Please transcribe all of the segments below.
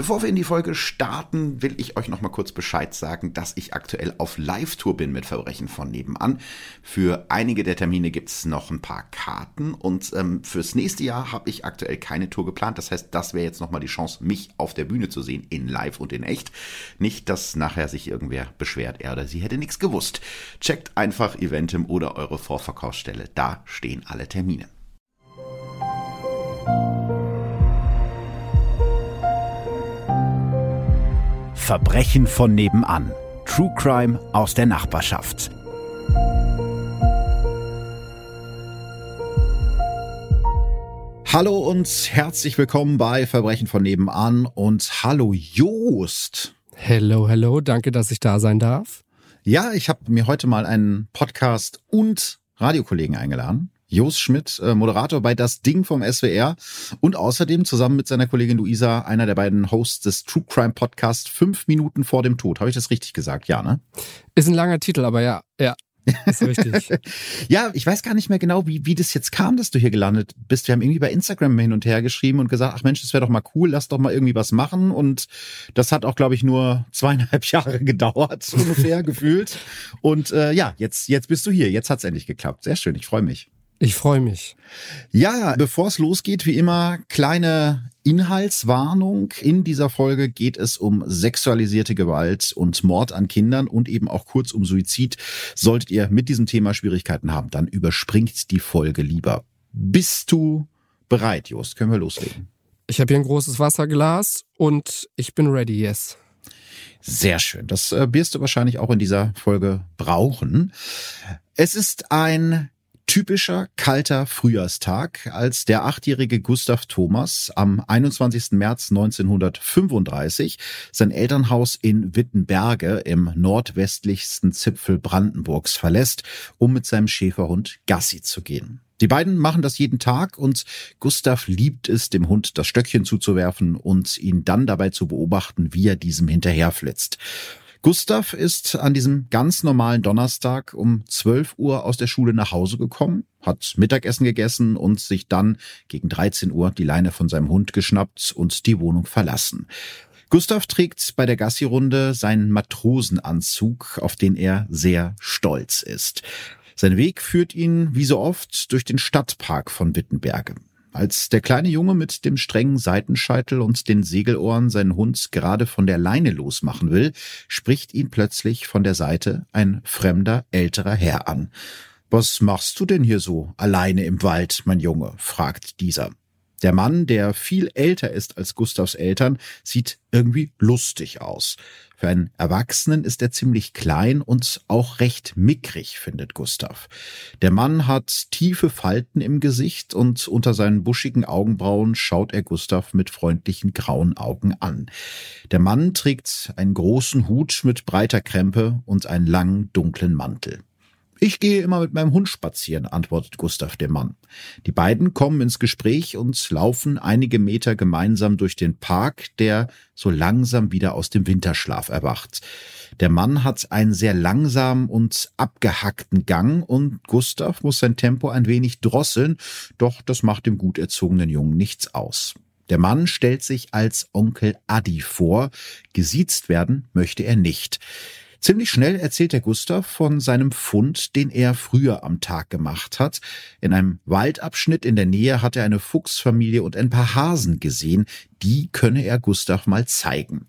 Bevor wir in die Folge starten, will ich euch noch mal kurz Bescheid sagen, dass ich aktuell auf Live-Tour bin mit Verbrechen von nebenan. Für einige der Termine gibt's noch ein paar Karten und ähm, fürs nächste Jahr habe ich aktuell keine Tour geplant. Das heißt, das wäre jetzt noch mal die Chance, mich auf der Bühne zu sehen, in live und in echt. Nicht, dass nachher sich irgendwer beschwert, er oder sie hätte nichts gewusst. Checkt einfach Eventim oder eure Vorverkaufsstelle. Da stehen alle Termine. Verbrechen von nebenan. True Crime aus der Nachbarschaft. Hallo und herzlich willkommen bei Verbrechen von nebenan und hallo Joost. Hello, hello, danke, dass ich da sein darf. Ja, ich habe mir heute mal einen Podcast und Radiokollegen eingeladen. Jos Schmidt, äh, Moderator bei Das Ding vom SWR und außerdem zusammen mit seiner Kollegin Luisa einer der beiden Hosts des True Crime Podcast Fünf Minuten vor dem Tod. Habe ich das richtig gesagt? Ja, ne? Ist ein langer Titel, aber ja, ja. Ist richtig. ja, ich weiß gar nicht mehr genau, wie, wie das jetzt kam, dass du hier gelandet bist. Wir haben irgendwie bei Instagram hin und her geschrieben und gesagt, ach Mensch, das wäre doch mal cool, lass doch mal irgendwie was machen. Und das hat auch, glaube ich, nur zweieinhalb Jahre gedauert, ungefähr gefühlt. Und äh, ja, jetzt, jetzt bist du hier. Jetzt hat's endlich geklappt. Sehr schön, ich freue mich. Ich freue mich. Ja, bevor es losgeht, wie immer, kleine Inhaltswarnung. In dieser Folge geht es um sexualisierte Gewalt und Mord an Kindern und eben auch kurz um Suizid. Solltet ihr mit diesem Thema Schwierigkeiten haben, dann überspringt die Folge lieber. Bist du bereit, Jost? Können wir loslegen? Ich habe hier ein großes Wasserglas und ich bin ready, yes. Sehr schön. Das äh, wirst du wahrscheinlich auch in dieser Folge brauchen. Es ist ein typischer kalter Frühjahrstag, als der achtjährige Gustav Thomas am 21. März 1935 sein Elternhaus in Wittenberge im nordwestlichsten Zipfel Brandenburgs verlässt, um mit seinem Schäferhund Gassi zu gehen. Die beiden machen das jeden Tag und Gustav liebt es, dem Hund das Stöckchen zuzuwerfen und ihn dann dabei zu beobachten, wie er diesem hinterherflitzt. Gustav ist an diesem ganz normalen Donnerstag um 12 Uhr aus der Schule nach Hause gekommen, hat Mittagessen gegessen und sich dann gegen 13 Uhr die Leine von seinem Hund geschnappt und die Wohnung verlassen. Gustav trägt bei der Gassi-Runde seinen Matrosenanzug, auf den er sehr stolz ist. Sein Weg führt ihn, wie so oft, durch den Stadtpark von Wittenberge. Als der kleine Junge mit dem strengen Seitenscheitel und den Segelohren seinen Hund gerade von der Leine losmachen will, spricht ihn plötzlich von der Seite ein fremder, älterer Herr an. Was machst du denn hier so alleine im Wald, mein Junge? fragt dieser. Der Mann, der viel älter ist als Gustavs Eltern, sieht irgendwie lustig aus. Für einen Erwachsenen ist er ziemlich klein und auch recht mickrig, findet Gustav. Der Mann hat tiefe Falten im Gesicht und unter seinen buschigen Augenbrauen schaut er Gustav mit freundlichen grauen Augen an. Der Mann trägt einen großen Hut mit breiter Krempe und einen langen dunklen Mantel. Ich gehe immer mit meinem Hund spazieren, antwortet Gustav dem Mann. Die beiden kommen ins Gespräch und laufen einige Meter gemeinsam durch den Park, der so langsam wieder aus dem Winterschlaf erwacht. Der Mann hat einen sehr langsamen und abgehackten Gang und Gustav muss sein Tempo ein wenig drosseln, doch das macht dem gut erzogenen Jungen nichts aus. Der Mann stellt sich als Onkel Adi vor, gesiezt werden möchte er nicht. Ziemlich schnell erzählt der Gustav von seinem Fund, den er früher am Tag gemacht hat. In einem Waldabschnitt in der Nähe hat er eine Fuchsfamilie und ein paar Hasen gesehen. Die könne er Gustav mal zeigen.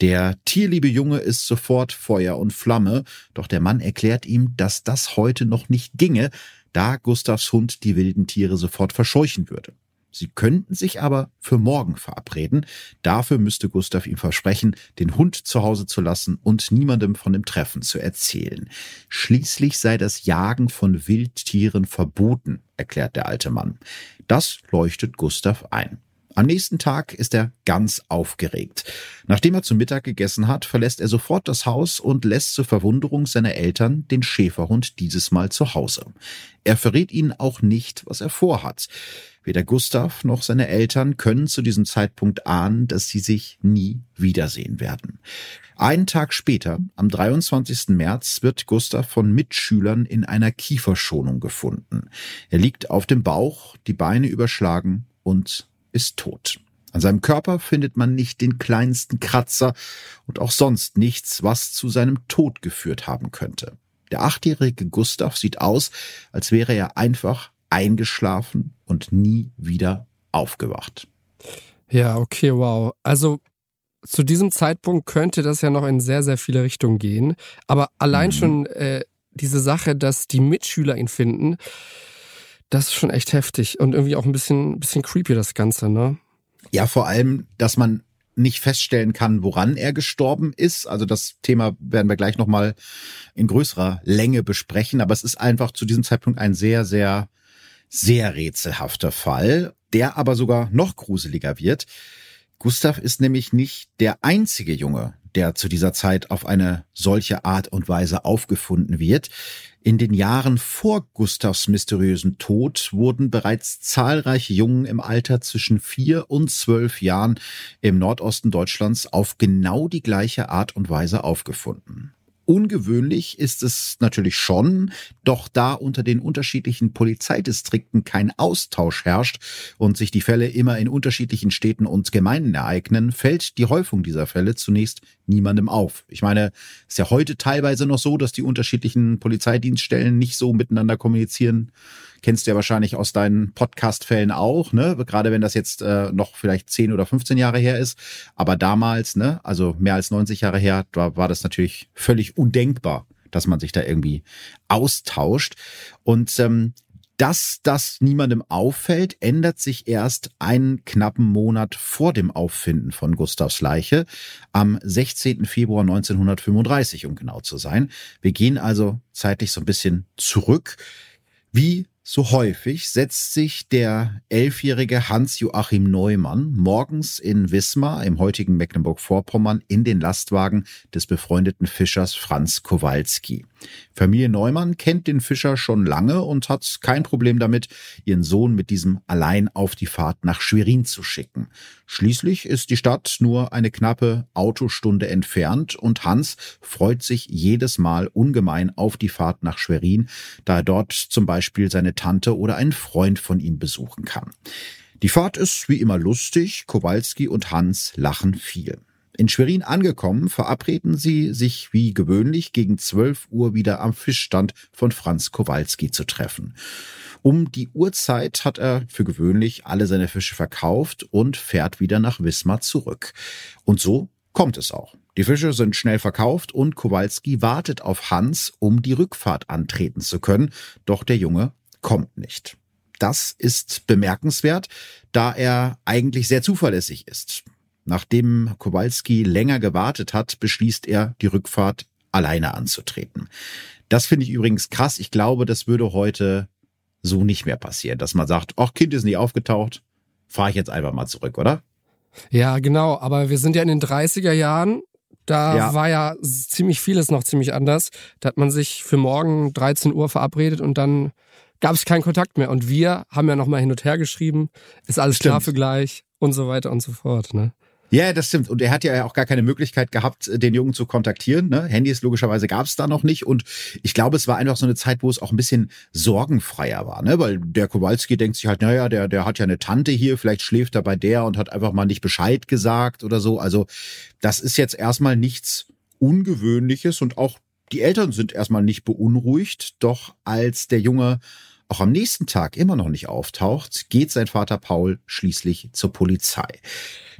Der tierliebe Junge ist sofort Feuer und Flamme, doch der Mann erklärt ihm, dass das heute noch nicht ginge, da Gustavs Hund die wilden Tiere sofort verscheuchen würde. Sie könnten sich aber für morgen verabreden. Dafür müsste Gustav ihm versprechen, den Hund zu Hause zu lassen und niemandem von dem Treffen zu erzählen. Schließlich sei das Jagen von Wildtieren verboten, erklärt der alte Mann. Das leuchtet Gustav ein. Am nächsten Tag ist er ganz aufgeregt. Nachdem er zu Mittag gegessen hat, verlässt er sofort das Haus und lässt zur Verwunderung seiner Eltern den Schäferhund dieses Mal zu Hause. Er verrät ihnen auch nicht, was er vorhat. Weder Gustav noch seine Eltern können zu diesem Zeitpunkt ahnen, dass sie sich nie wiedersehen werden. Einen Tag später, am 23. März, wird Gustav von Mitschülern in einer Kieferschonung gefunden. Er liegt auf dem Bauch, die Beine überschlagen und ist tot. An seinem Körper findet man nicht den kleinsten Kratzer und auch sonst nichts, was zu seinem Tod geführt haben könnte. Der achtjährige Gustav sieht aus, als wäre er einfach eingeschlafen und nie wieder aufgewacht. Ja, okay, wow. Also zu diesem Zeitpunkt könnte das ja noch in sehr, sehr viele Richtungen gehen. Aber allein mhm. schon äh, diese Sache, dass die Mitschüler ihn finden, das ist schon echt heftig und irgendwie auch ein bisschen, bisschen creepy, das Ganze, ne? Ja, vor allem, dass man nicht feststellen kann, woran er gestorben ist. Also das Thema werden wir gleich nochmal in größerer Länge besprechen. Aber es ist einfach zu diesem Zeitpunkt ein sehr, sehr, sehr rätselhafter Fall, der aber sogar noch gruseliger wird. Gustav ist nämlich nicht der einzige Junge, der zu dieser Zeit auf eine solche Art und Weise aufgefunden wird. In den Jahren vor Gustavs mysteriösen Tod wurden bereits zahlreiche Jungen im Alter zwischen vier und zwölf Jahren im Nordosten Deutschlands auf genau die gleiche Art und Weise aufgefunden. Ungewöhnlich ist es natürlich schon, doch da unter den unterschiedlichen Polizeidistrikten kein Austausch herrscht und sich die Fälle immer in unterschiedlichen Städten und Gemeinden ereignen, fällt die Häufung dieser Fälle zunächst niemandem auf. Ich meine, es ist ja heute teilweise noch so, dass die unterschiedlichen Polizeidienststellen nicht so miteinander kommunizieren kennst du ja wahrscheinlich aus deinen Podcast-Fällen auch, ne? Gerade wenn das jetzt äh, noch vielleicht 10 oder 15 Jahre her ist. Aber damals, ne, also mehr als 90 Jahre her, da war das natürlich völlig undenkbar, dass man sich da irgendwie austauscht. Und ähm, dass das niemandem auffällt, ändert sich erst einen knappen Monat vor dem Auffinden von Gustavs Leiche, am 16. Februar 1935, um genau zu sein. Wir gehen also zeitlich so ein bisschen zurück. Wie so häufig setzt sich der elfjährige Hans-Joachim Neumann morgens in Wismar im heutigen Mecklenburg-Vorpommern in den Lastwagen des befreundeten Fischers Franz Kowalski. Familie Neumann kennt den Fischer schon lange und hat kein Problem damit, ihren Sohn mit diesem allein auf die Fahrt nach Schwerin zu schicken. Schließlich ist die Stadt nur eine knappe Autostunde entfernt und Hans freut sich jedes Mal ungemein auf die Fahrt nach Schwerin, da er dort zum Beispiel seine Tante oder einen Freund von ihm besuchen kann. Die Fahrt ist wie immer lustig, Kowalski und Hans lachen viel. In Schwerin angekommen, verabreden sie sich wie gewöhnlich gegen 12 Uhr wieder am Fischstand von Franz Kowalski zu treffen. Um die Uhrzeit hat er für gewöhnlich alle seine Fische verkauft und fährt wieder nach Wismar zurück. Und so kommt es auch. Die Fische sind schnell verkauft und Kowalski wartet auf Hans, um die Rückfahrt antreten zu können, doch der Junge kommt nicht. Das ist bemerkenswert, da er eigentlich sehr zuverlässig ist. Nachdem Kowalski länger gewartet hat, beschließt er, die Rückfahrt alleine anzutreten. Das finde ich übrigens krass. Ich glaube, das würde heute so nicht mehr passieren, dass man sagt, ach, Kind ist nicht aufgetaucht, fahre ich jetzt einfach mal zurück, oder? Ja, genau. Aber wir sind ja in den 30er Jahren. Da ja. war ja ziemlich vieles noch ziemlich anders. Da hat man sich für morgen 13 Uhr verabredet und dann gab es keinen Kontakt mehr. Und wir haben ja nochmal hin und her geschrieben, ist alles Stimmt. für gleich und so weiter und so fort. Ne? Ja, das stimmt. Und er hat ja auch gar keine Möglichkeit gehabt, den Jungen zu kontaktieren. Ne? Handys logischerweise gab es da noch nicht. Und ich glaube, es war einfach so eine Zeit, wo es auch ein bisschen sorgenfreier war. Ne? Weil der Kowalski denkt sich halt, naja, der, der hat ja eine Tante hier, vielleicht schläft er bei der und hat einfach mal nicht Bescheid gesagt oder so. Also das ist jetzt erstmal nichts Ungewöhnliches und auch die Eltern sind erstmal nicht beunruhigt. Doch als der Junge auch am nächsten Tag immer noch nicht auftaucht, geht sein Vater Paul schließlich zur Polizei.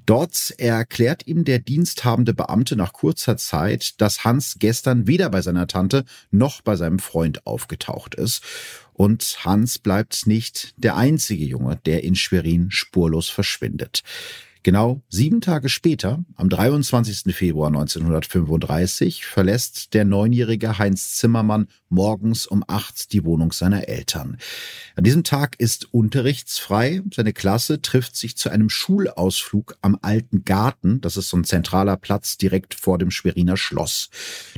Dort erklärt ihm der diensthabende Beamte nach kurzer Zeit, dass Hans gestern weder bei seiner Tante noch bei seinem Freund aufgetaucht ist. Und Hans bleibt nicht der einzige Junge, der in Schwerin spurlos verschwindet. Genau sieben Tage später, am 23. Februar 1935, verlässt der neunjährige Heinz Zimmermann morgens um acht die Wohnung seiner Eltern. An diesem Tag ist unterrichtsfrei. Seine Klasse trifft sich zu einem Schulausflug am Alten Garten. Das ist so ein zentraler Platz direkt vor dem Schweriner Schloss.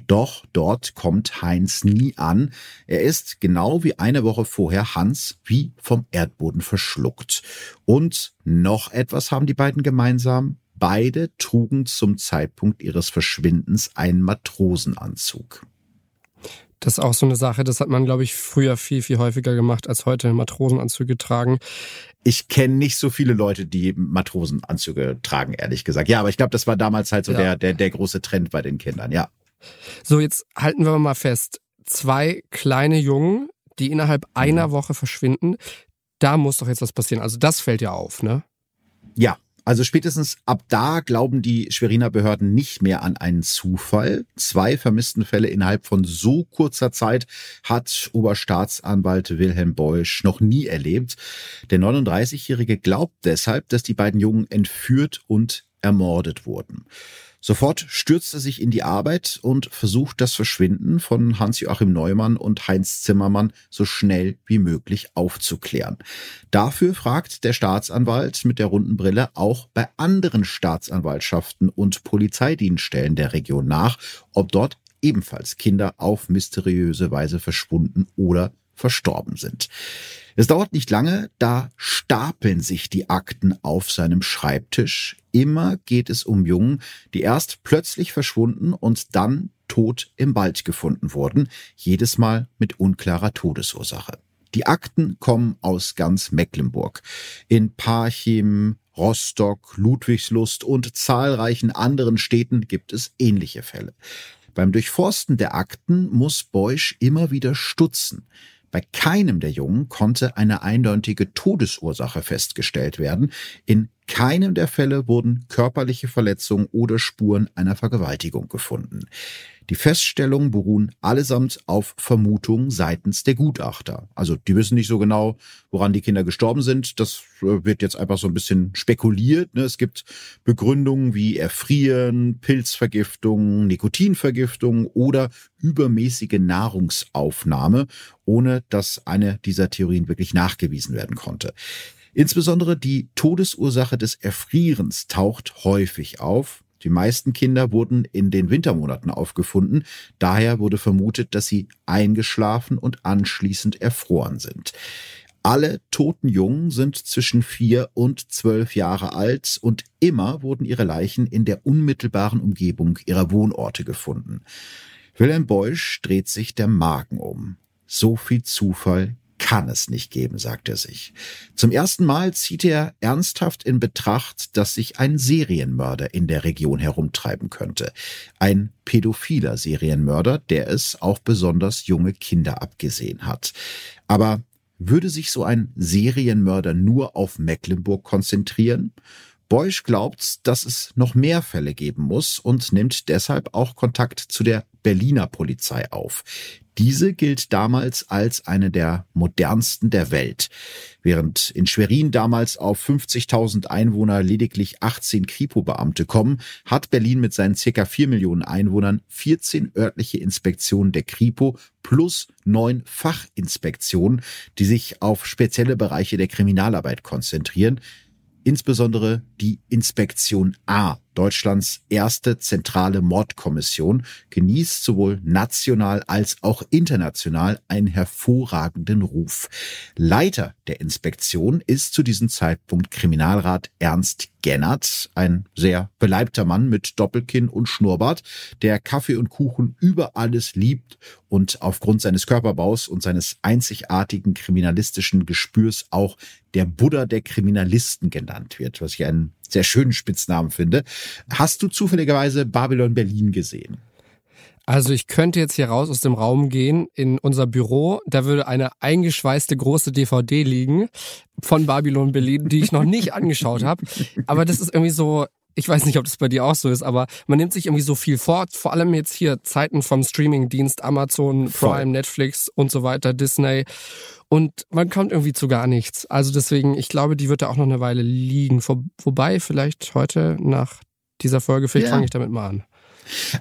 Doch dort kommt Heinz nie an. Er ist genau wie eine Woche vorher Hans wie vom Erdboden verschluckt. Und noch etwas haben die beiden gemeinsam. Beide trugen zum Zeitpunkt ihres Verschwindens einen Matrosenanzug. Das ist auch so eine Sache, das hat man, glaube ich, früher viel, viel häufiger gemacht als heute Matrosenanzüge tragen. Ich kenne nicht so viele Leute, die Matrosenanzüge tragen, ehrlich gesagt. Ja, aber ich glaube, das war damals halt so ja. der, der, der große Trend bei den Kindern, ja. So, jetzt halten wir mal fest. Zwei kleine Jungen, die innerhalb einer mhm. Woche verschwinden. Da muss doch jetzt was passieren. Also das fällt ja auf, ne? Ja, also spätestens ab da glauben die Schweriner Behörden nicht mehr an einen Zufall. Zwei vermissten Fälle innerhalb von so kurzer Zeit hat Oberstaatsanwalt Wilhelm Beusch noch nie erlebt. Der 39-Jährige glaubt deshalb, dass die beiden Jungen entführt und ermordet wurden. Sofort stürzt er sich in die Arbeit und versucht das Verschwinden von Hans-Joachim Neumann und Heinz Zimmermann so schnell wie möglich aufzuklären. Dafür fragt der Staatsanwalt mit der runden Brille auch bei anderen Staatsanwaltschaften und Polizeidienststellen der Region nach, ob dort ebenfalls Kinder auf mysteriöse Weise verschwunden oder verstorben sind. Es dauert nicht lange, da stapeln sich die Akten auf seinem Schreibtisch. Immer geht es um Jungen, die erst plötzlich verschwunden und dann tot im Wald gefunden wurden, jedes Mal mit unklarer Todesursache. Die Akten kommen aus ganz Mecklenburg. In Parchim, Rostock, Ludwigslust und zahlreichen anderen Städten gibt es ähnliche Fälle. Beim Durchforsten der Akten muss Beusch immer wieder stutzen. Bei keinem der Jungen konnte eine eindeutige Todesursache festgestellt werden. In keinem der Fälle wurden körperliche Verletzungen oder Spuren einer Vergewaltigung gefunden. Die Feststellungen beruhen allesamt auf Vermutungen seitens der Gutachter. Also die wissen nicht so genau, woran die Kinder gestorben sind. Das äh, wird jetzt einfach so ein bisschen spekuliert. Ne? Es gibt Begründungen wie Erfrieren, Pilzvergiftung, Nikotinvergiftung oder übermäßige Nahrungsaufnahme, ohne dass eine dieser Theorien wirklich nachgewiesen werden konnte. Insbesondere die Todesursache des Erfrierens taucht häufig auf. Die meisten Kinder wurden in den Wintermonaten aufgefunden. Daher wurde vermutet, dass sie eingeschlafen und anschließend erfroren sind. Alle toten Jungen sind zwischen vier und zwölf Jahre alt und immer wurden ihre Leichen in der unmittelbaren Umgebung ihrer Wohnorte gefunden. Wilhelm Beusch dreht sich der Magen um. So viel Zufall kann es nicht geben, sagt er sich. Zum ersten Mal zieht er ernsthaft in Betracht, dass sich ein Serienmörder in der Region herumtreiben könnte. Ein pädophiler Serienmörder, der es auf besonders junge Kinder abgesehen hat. Aber würde sich so ein Serienmörder nur auf Mecklenburg konzentrieren? Beusch glaubt, dass es noch mehr Fälle geben muss und nimmt deshalb auch Kontakt zu der Berliner Polizei auf. Diese gilt damals als eine der modernsten der Welt. Während in Schwerin damals auf 50.000 Einwohner lediglich 18 Kripo-Beamte kommen, hat Berlin mit seinen circa 4 Millionen Einwohnern 14 örtliche Inspektionen der Kripo plus neun Fachinspektionen, die sich auf spezielle Bereiche der Kriminalarbeit konzentrieren insbesondere die Inspektion A, Deutschlands erste zentrale Mordkommission, genießt sowohl national als auch international einen hervorragenden Ruf. Leiter der Inspektion ist zu diesem Zeitpunkt Kriminalrat Ernst Gennert, ein sehr beleibter Mann mit Doppelkinn und Schnurrbart, der Kaffee und Kuchen über alles liebt und aufgrund seines Körperbaus und seines einzigartigen kriminalistischen Gespürs auch der Buddha der Kriminalisten genannt wird, was ich einen sehr schönen Spitznamen finde. Hast du zufälligerweise Babylon Berlin gesehen? Also ich könnte jetzt hier raus aus dem Raum gehen in unser Büro. Da würde eine eingeschweißte große DVD liegen von Babylon Berlin, die ich noch nicht angeschaut habe. Aber das ist irgendwie so, ich weiß nicht, ob das bei dir auch so ist, aber man nimmt sich irgendwie so viel vor, vor allem jetzt hier Zeiten vom Streamingdienst Amazon, Prime, Voll. Netflix und so weiter, Disney. Und man kommt irgendwie zu gar nichts. Also deswegen, ich glaube, die wird da auch noch eine Weile liegen. Vor, wobei, vielleicht heute nach dieser Folge, vielleicht ja. fange ich damit mal an.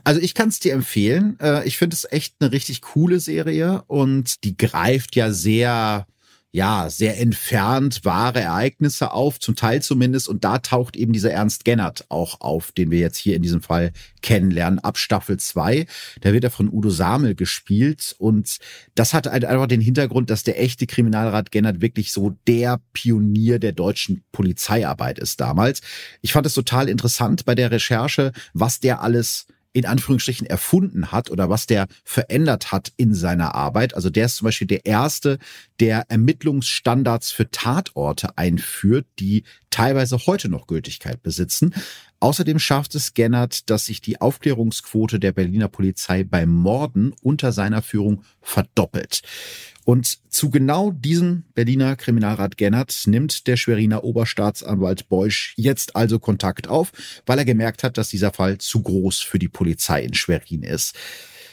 Also ich kann es dir empfehlen. Äh, ich finde es echt eine richtig coole Serie und die greift ja sehr ja, sehr entfernt wahre Ereignisse auf, zum Teil zumindest. Und da taucht eben dieser Ernst Gennert auch auf, den wir jetzt hier in diesem Fall kennenlernen, ab Staffel 2. Da wird er von Udo Samel gespielt. Und das hat halt einfach den Hintergrund, dass der echte Kriminalrat Gennert wirklich so der Pionier der deutschen Polizeiarbeit ist damals. Ich fand es total interessant bei der Recherche, was der alles in Anführungsstrichen erfunden hat oder was der verändert hat in seiner Arbeit. Also der ist zum Beispiel der erste, der Ermittlungsstandards für Tatorte einführt, die teilweise heute noch Gültigkeit besitzen. Außerdem schafft es Gennert, dass sich die Aufklärungsquote der Berliner Polizei bei Morden unter seiner Führung verdoppelt. Und zu genau diesem Berliner Kriminalrat Gennert nimmt der Schweriner Oberstaatsanwalt Beusch jetzt also Kontakt auf, weil er gemerkt hat, dass dieser Fall zu groß für die Polizei in Schwerin ist.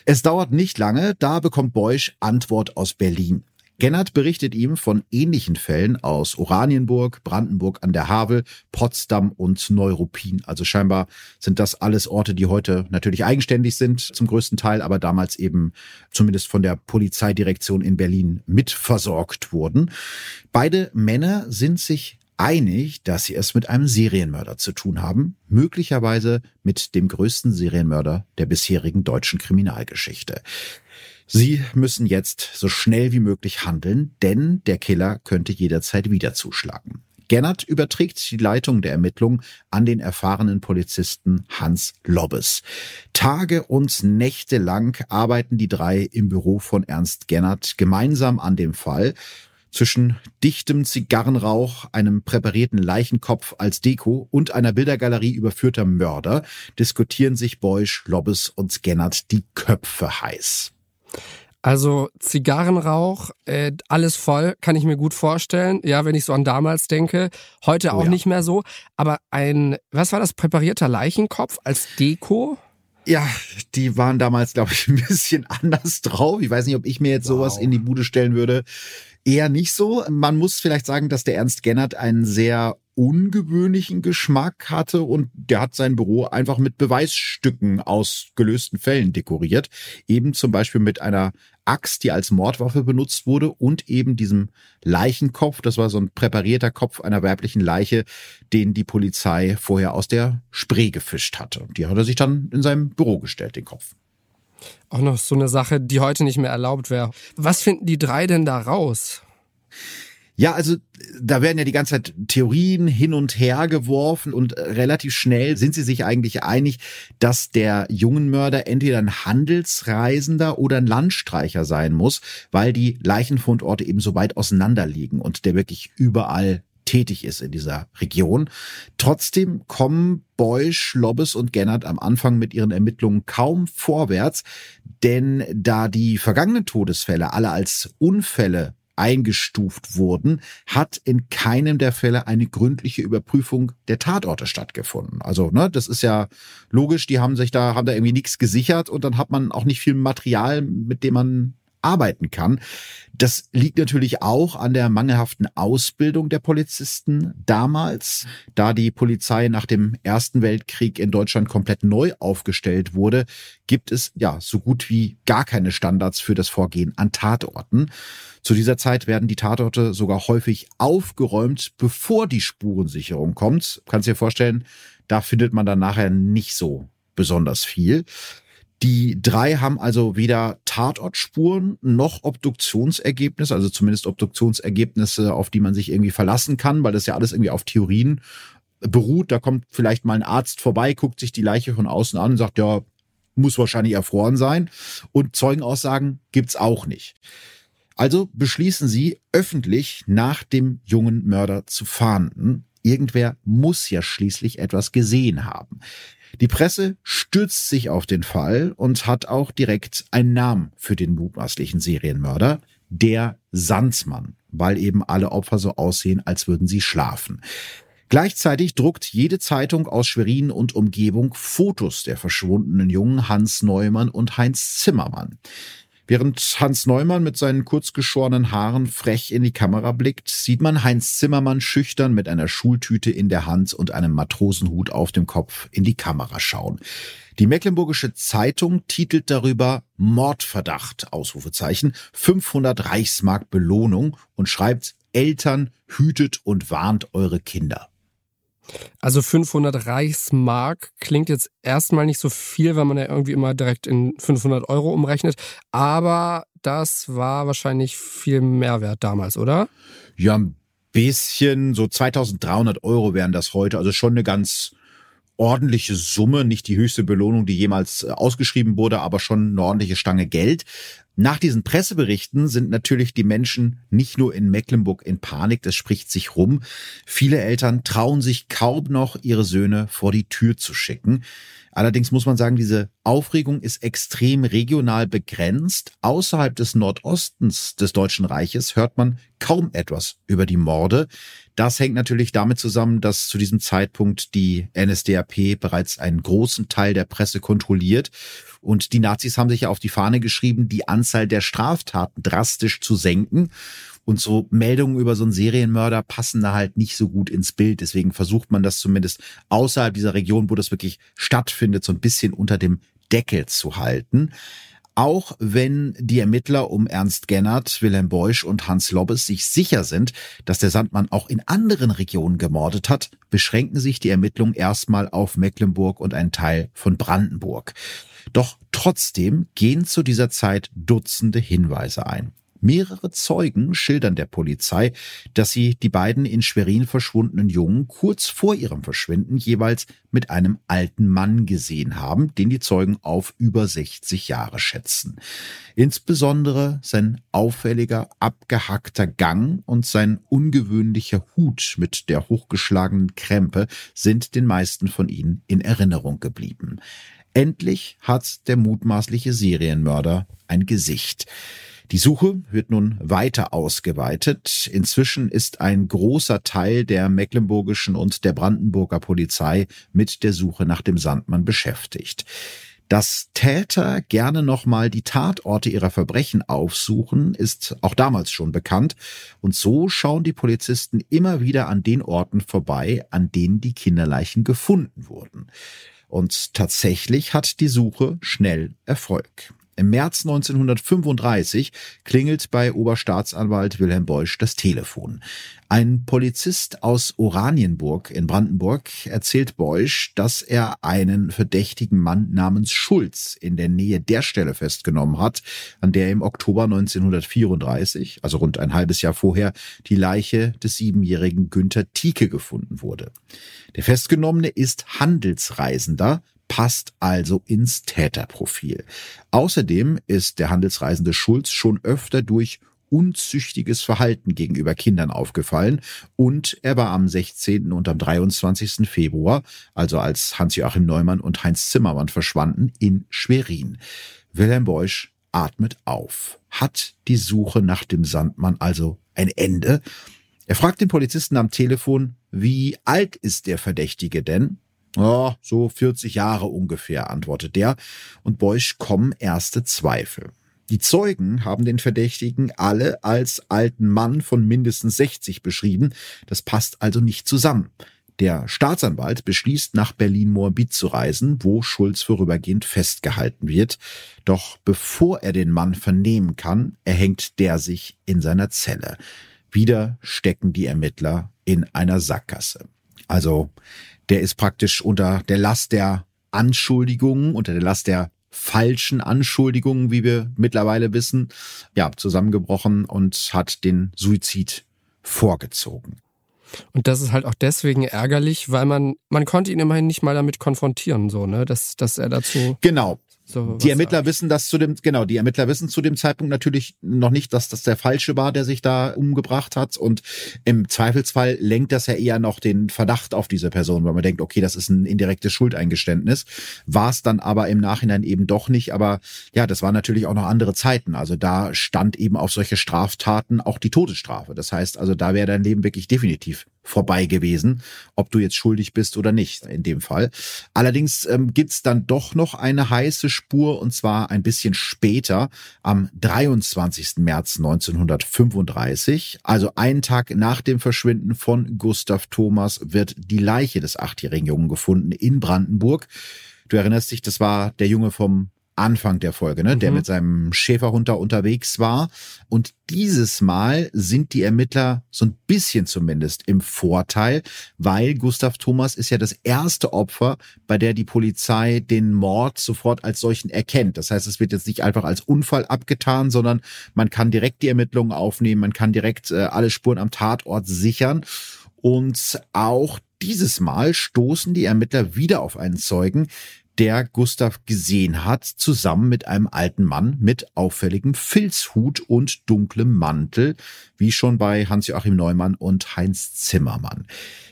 Es dauert nicht lange, da bekommt Beusch Antwort aus Berlin. Gennert berichtet ihm von ähnlichen Fällen aus Oranienburg, Brandenburg an der Havel, Potsdam und Neuruppin. Also scheinbar sind das alles Orte, die heute natürlich eigenständig sind zum größten Teil, aber damals eben zumindest von der Polizeidirektion in Berlin mitversorgt wurden. Beide Männer sind sich einig, dass sie es mit einem Serienmörder zu tun haben, möglicherweise mit dem größten Serienmörder der bisherigen deutschen Kriminalgeschichte. Sie müssen jetzt so schnell wie möglich handeln, denn der Killer könnte jederzeit wieder zuschlagen. Gennert überträgt die Leitung der Ermittlung an den erfahrenen Polizisten Hans Lobbes. Tage und Nächte lang arbeiten die drei im Büro von Ernst Gennert gemeinsam an dem Fall. Zwischen dichtem Zigarrenrauch, einem präparierten Leichenkopf als Deko und einer Bildergalerie überführter Mörder diskutieren sich Beusch, Lobbes und Gennert die Köpfe heiß. Also Zigarrenrauch, äh, alles voll, kann ich mir gut vorstellen. Ja, wenn ich so an damals denke. Heute oh auch oh ja. nicht mehr so. Aber ein, was war das, präparierter Leichenkopf als Deko? Ja, die waren damals, glaube ich, ein bisschen anders drauf. Ich weiß nicht, ob ich mir jetzt wow. sowas in die Bude stellen würde. Eher nicht so. Man muss vielleicht sagen, dass der Ernst Gennert einen sehr ungewöhnlichen Geschmack hatte und der hat sein Büro einfach mit Beweisstücken aus gelösten Fällen dekoriert. Eben zum Beispiel mit einer Axt, die als Mordwaffe benutzt wurde und eben diesem Leichenkopf. Das war so ein präparierter Kopf einer weiblichen Leiche, den die Polizei vorher aus der Spree gefischt hatte. Die hat er sich dann in seinem Büro gestellt, den Kopf. Auch noch so eine Sache, die heute nicht mehr erlaubt wäre. Was finden die drei denn da raus? Ja, also da werden ja die ganze Zeit Theorien hin und her geworfen und relativ schnell sind sie sich eigentlich einig, dass der jungen Mörder entweder ein Handelsreisender oder ein Landstreicher sein muss, weil die Leichenfundorte eben so weit auseinander liegen und der wirklich überall tätig ist in dieser Region. Trotzdem kommen Beusch, Lobbes und Gennert am Anfang mit ihren Ermittlungen kaum vorwärts, denn da die vergangenen Todesfälle alle als Unfälle eingestuft wurden, hat in keinem der Fälle eine gründliche Überprüfung der Tatorte stattgefunden. Also, ne, das ist ja logisch, die haben sich da, haben da irgendwie nichts gesichert und dann hat man auch nicht viel Material, mit dem man arbeiten kann. Das liegt natürlich auch an der mangelhaften Ausbildung der Polizisten damals, da die Polizei nach dem Ersten Weltkrieg in Deutschland komplett neu aufgestellt wurde, gibt es ja so gut wie gar keine Standards für das Vorgehen an Tatorten. Zu dieser Zeit werden die Tatorte sogar häufig aufgeräumt, bevor die Spurensicherung kommt. Kannst dir vorstellen, da findet man dann nachher nicht so besonders viel. Die drei haben also weder Tatortspuren noch Obduktionsergebnisse, also zumindest Obduktionsergebnisse, auf die man sich irgendwie verlassen kann, weil das ja alles irgendwie auf Theorien beruht. Da kommt vielleicht mal ein Arzt vorbei, guckt sich die Leiche von außen an und sagt, ja, muss wahrscheinlich erfroren sein. Und Zeugenaussagen gibt's auch nicht. Also beschließen sie, öffentlich nach dem jungen Mörder zu fahnden. Irgendwer muss ja schließlich etwas gesehen haben. Die Presse stürzt sich auf den Fall und hat auch direkt einen Namen für den mutmaßlichen Serienmörder, der Sandsmann, weil eben alle Opfer so aussehen, als würden sie schlafen. Gleichzeitig druckt jede Zeitung aus Schwerin und Umgebung Fotos der verschwundenen Jungen Hans Neumann und Heinz Zimmermann. Während Hans Neumann mit seinen kurzgeschorenen Haaren frech in die Kamera blickt, sieht man Heinz Zimmermann schüchtern mit einer Schultüte in der Hand und einem Matrosenhut auf dem Kopf in die Kamera schauen. Die Mecklenburgische Zeitung titelt darüber Mordverdacht, Ausrufezeichen, 500 Reichsmark Belohnung und schreibt Eltern hütet und warnt eure Kinder. Also 500 Reichsmark klingt jetzt erstmal nicht so viel, weil man ja irgendwie immer direkt in 500 Euro umrechnet. Aber das war wahrscheinlich viel Mehrwert damals, oder? Ja, ein bisschen. So 2300 Euro wären das heute. Also schon eine ganz ordentliche Summe, nicht die höchste Belohnung, die jemals äh, ausgeschrieben wurde, aber schon eine ordentliche Stange Geld. Nach diesen Presseberichten sind natürlich die Menschen nicht nur in Mecklenburg in Panik, das spricht sich rum. Viele Eltern trauen sich kaum noch, ihre Söhne vor die Tür zu schicken. Allerdings muss man sagen, diese Aufregung ist extrem regional begrenzt. Außerhalb des Nordostens des Deutschen Reiches hört man kaum etwas über die Morde. Das hängt natürlich damit zusammen, dass zu diesem Zeitpunkt die NSDAP bereits einen großen Teil der Presse kontrolliert. Und die Nazis haben sich ja auf die Fahne geschrieben, die Anzahl der Straftaten drastisch zu senken. Und so Meldungen über so einen Serienmörder passen da halt nicht so gut ins Bild. Deswegen versucht man das zumindest außerhalb dieser Region, wo das wirklich stattfindet, so ein bisschen unter dem Deckel zu halten. Auch wenn die Ermittler um Ernst Gennert, Wilhelm Beusch und Hans Lobbes sich sicher sind, dass der Sandmann auch in anderen Regionen gemordet hat, beschränken sich die Ermittlungen erstmal auf Mecklenburg und einen Teil von Brandenburg. Doch trotzdem gehen zu dieser Zeit Dutzende Hinweise ein. Mehrere Zeugen schildern der Polizei, dass sie die beiden in Schwerin verschwundenen Jungen kurz vor ihrem Verschwinden jeweils mit einem alten Mann gesehen haben, den die Zeugen auf über 60 Jahre schätzen. Insbesondere sein auffälliger, abgehackter Gang und sein ungewöhnlicher Hut mit der hochgeschlagenen Krempe sind den meisten von ihnen in Erinnerung geblieben. Endlich hat der mutmaßliche Serienmörder ein Gesicht. Die Suche wird nun weiter ausgeweitet. Inzwischen ist ein großer Teil der mecklenburgischen und der Brandenburger Polizei mit der Suche nach dem Sandmann beschäftigt. Dass Täter gerne nochmal die Tatorte ihrer Verbrechen aufsuchen, ist auch damals schon bekannt. Und so schauen die Polizisten immer wieder an den Orten vorbei, an denen die Kinderleichen gefunden wurden. Und tatsächlich hat die Suche schnell Erfolg. Im März 1935 klingelt bei Oberstaatsanwalt Wilhelm Beusch das Telefon. Ein Polizist aus Oranienburg in Brandenburg erzählt Beusch, dass er einen verdächtigen Mann namens Schulz in der Nähe der Stelle festgenommen hat, an der im Oktober 1934, also rund ein halbes Jahr vorher, die Leiche des siebenjährigen Günther Tieke gefunden wurde. Der Festgenommene ist Handelsreisender, passt also ins Täterprofil. Außerdem ist der Handelsreisende Schulz schon öfter durch unzüchtiges Verhalten gegenüber Kindern aufgefallen und er war am 16. und am 23. Februar, also als Hans-Joachim Neumann und Heinz Zimmermann verschwanden, in Schwerin. Wilhelm Beusch atmet auf. Hat die Suche nach dem Sandmann also ein Ende? Er fragt den Polizisten am Telefon, wie alt ist der Verdächtige denn? Oh, so 40 Jahre ungefähr, antwortet der, und Beusch kommen erste Zweifel. Die Zeugen haben den Verdächtigen alle als alten Mann von mindestens 60 beschrieben. Das passt also nicht zusammen. Der Staatsanwalt beschließt, nach Berlin-Moabit zu reisen, wo Schulz vorübergehend festgehalten wird. Doch bevor er den Mann vernehmen kann, erhängt der sich in seiner Zelle. Wieder stecken die Ermittler in einer Sackgasse. Also der ist praktisch unter der Last der Anschuldigungen, unter der Last der falschen Anschuldigungen, wie wir mittlerweile wissen, ja, zusammengebrochen und hat den Suizid vorgezogen. Und das ist halt auch deswegen ärgerlich, weil man, man konnte ihn immerhin nicht mal damit konfrontieren, so, ne, dass, dass er dazu. Genau. So, die Ermittler sagt. wissen das zu dem, genau, die Ermittler wissen zu dem Zeitpunkt natürlich noch nicht, dass das der Falsche war, der sich da umgebracht hat. Und im Zweifelsfall lenkt das ja eher noch den Verdacht auf diese Person, weil man denkt, okay, das ist ein indirektes Schuldeingeständnis. War es dann aber im Nachhinein eben doch nicht. Aber ja, das waren natürlich auch noch andere Zeiten. Also da stand eben auf solche Straftaten auch die Todesstrafe. Das heißt, also da wäre dein Leben wirklich definitiv vorbei gewesen, ob du jetzt schuldig bist oder nicht in dem Fall. Allerdings ähm, gibt's dann doch noch eine heiße Spur und zwar ein bisschen später, am 23. März 1935, also einen Tag nach dem Verschwinden von Gustav Thomas, wird die Leiche des achtjährigen Jungen gefunden in Brandenburg. Du erinnerst dich, das war der Junge vom Anfang der Folge, ne, mhm. der mit seinem Schäferhund da unterwegs war. Und dieses Mal sind die Ermittler so ein bisschen zumindest im Vorteil, weil Gustav Thomas ist ja das erste Opfer, bei der die Polizei den Mord sofort als solchen erkennt. Das heißt, es wird jetzt nicht einfach als Unfall abgetan, sondern man kann direkt die Ermittlungen aufnehmen, man kann direkt äh, alle Spuren am Tatort sichern. Und auch dieses Mal stoßen die Ermittler wieder auf einen Zeugen, der Gustav gesehen hat, zusammen mit einem alten Mann mit auffälligem Filzhut und dunklem Mantel, wie schon bei Hans-Joachim Neumann und Heinz Zimmermann.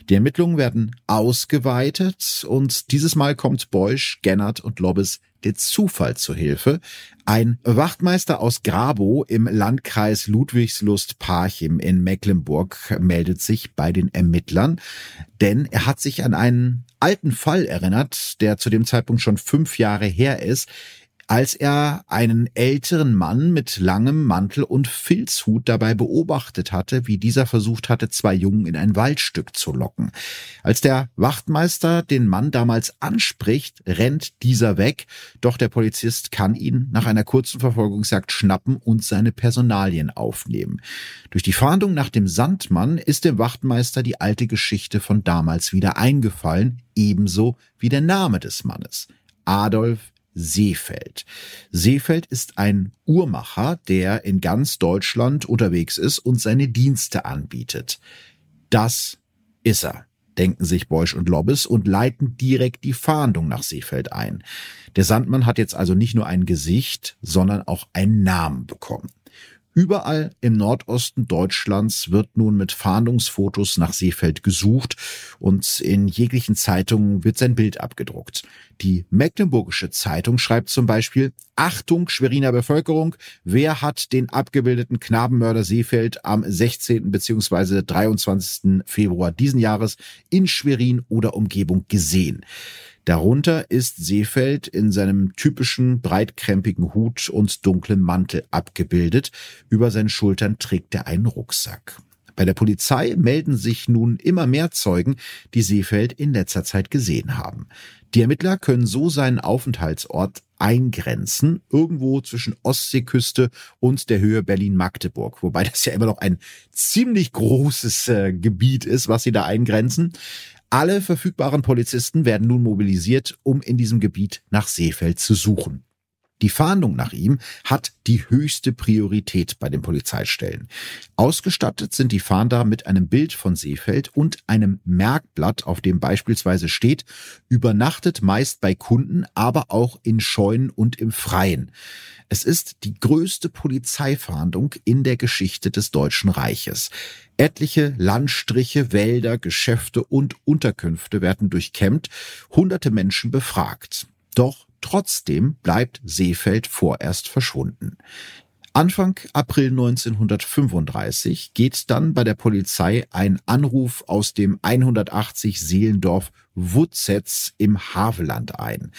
Die Ermittlungen werden ausgeweitet und dieses Mal kommt Beusch, Gennert und Lobbes der Zufall zu Hilfe. Ein Wachtmeister aus Grabow im Landkreis Ludwigslust-Parchim in Mecklenburg meldet sich bei den Ermittlern, denn er hat sich an einen alten Fall erinnert, der zu dem Zeitpunkt schon fünf Jahre her ist als er einen älteren Mann mit langem Mantel und Filzhut dabei beobachtet hatte, wie dieser versucht hatte, zwei Jungen in ein Waldstück zu locken. Als der Wachtmeister den Mann damals anspricht, rennt dieser weg, doch der Polizist kann ihn nach einer kurzen Verfolgungsjagd schnappen und seine Personalien aufnehmen. Durch die Fahndung nach dem Sandmann ist dem Wachtmeister die alte Geschichte von damals wieder eingefallen, ebenso wie der Name des Mannes. Adolf Seefeld. Seefeld ist ein Uhrmacher, der in ganz Deutschland unterwegs ist und seine Dienste anbietet. Das ist er, denken sich Beusch und Lobbes und leiten direkt die Fahndung nach Seefeld ein. Der Sandmann hat jetzt also nicht nur ein Gesicht, sondern auch einen Namen bekommen. Überall im Nordosten Deutschlands wird nun mit Fahndungsfotos nach Seefeld gesucht und in jeglichen Zeitungen wird sein Bild abgedruckt. Die Mecklenburgische Zeitung schreibt zum Beispiel, Achtung, Schweriner Bevölkerung, wer hat den abgebildeten Knabenmörder Seefeld am 16. bzw. 23. Februar diesen Jahres in Schwerin oder Umgebung gesehen? Darunter ist Seefeld in seinem typischen breitkrempigen Hut und dunklen Mantel abgebildet. Über seinen Schultern trägt er einen Rucksack. Bei der Polizei melden sich nun immer mehr Zeugen, die Seefeld in letzter Zeit gesehen haben. Die Ermittler können so seinen Aufenthaltsort eingrenzen, irgendwo zwischen Ostseeküste und der Höhe Berlin-Magdeburg, wobei das ja immer noch ein ziemlich großes äh, Gebiet ist, was sie da eingrenzen. Alle verfügbaren Polizisten werden nun mobilisiert, um in diesem Gebiet nach Seefeld zu suchen. Die Fahndung nach ihm hat die höchste Priorität bei den Polizeistellen. Ausgestattet sind die Fahnder mit einem Bild von Seefeld und einem Merkblatt, auf dem beispielsweise steht, übernachtet meist bei Kunden, aber auch in Scheunen und im Freien. Es ist die größte Polizeifahndung in der Geschichte des Deutschen Reiches. Etliche Landstriche, Wälder, Geschäfte und Unterkünfte werden durchkämmt, hunderte Menschen befragt. Doch trotzdem bleibt Seefeld vorerst verschwunden. Anfang April 1935 geht dann bei der Polizei ein Anruf aus dem 180 Seelendorf Wutzetz im Haveland ein.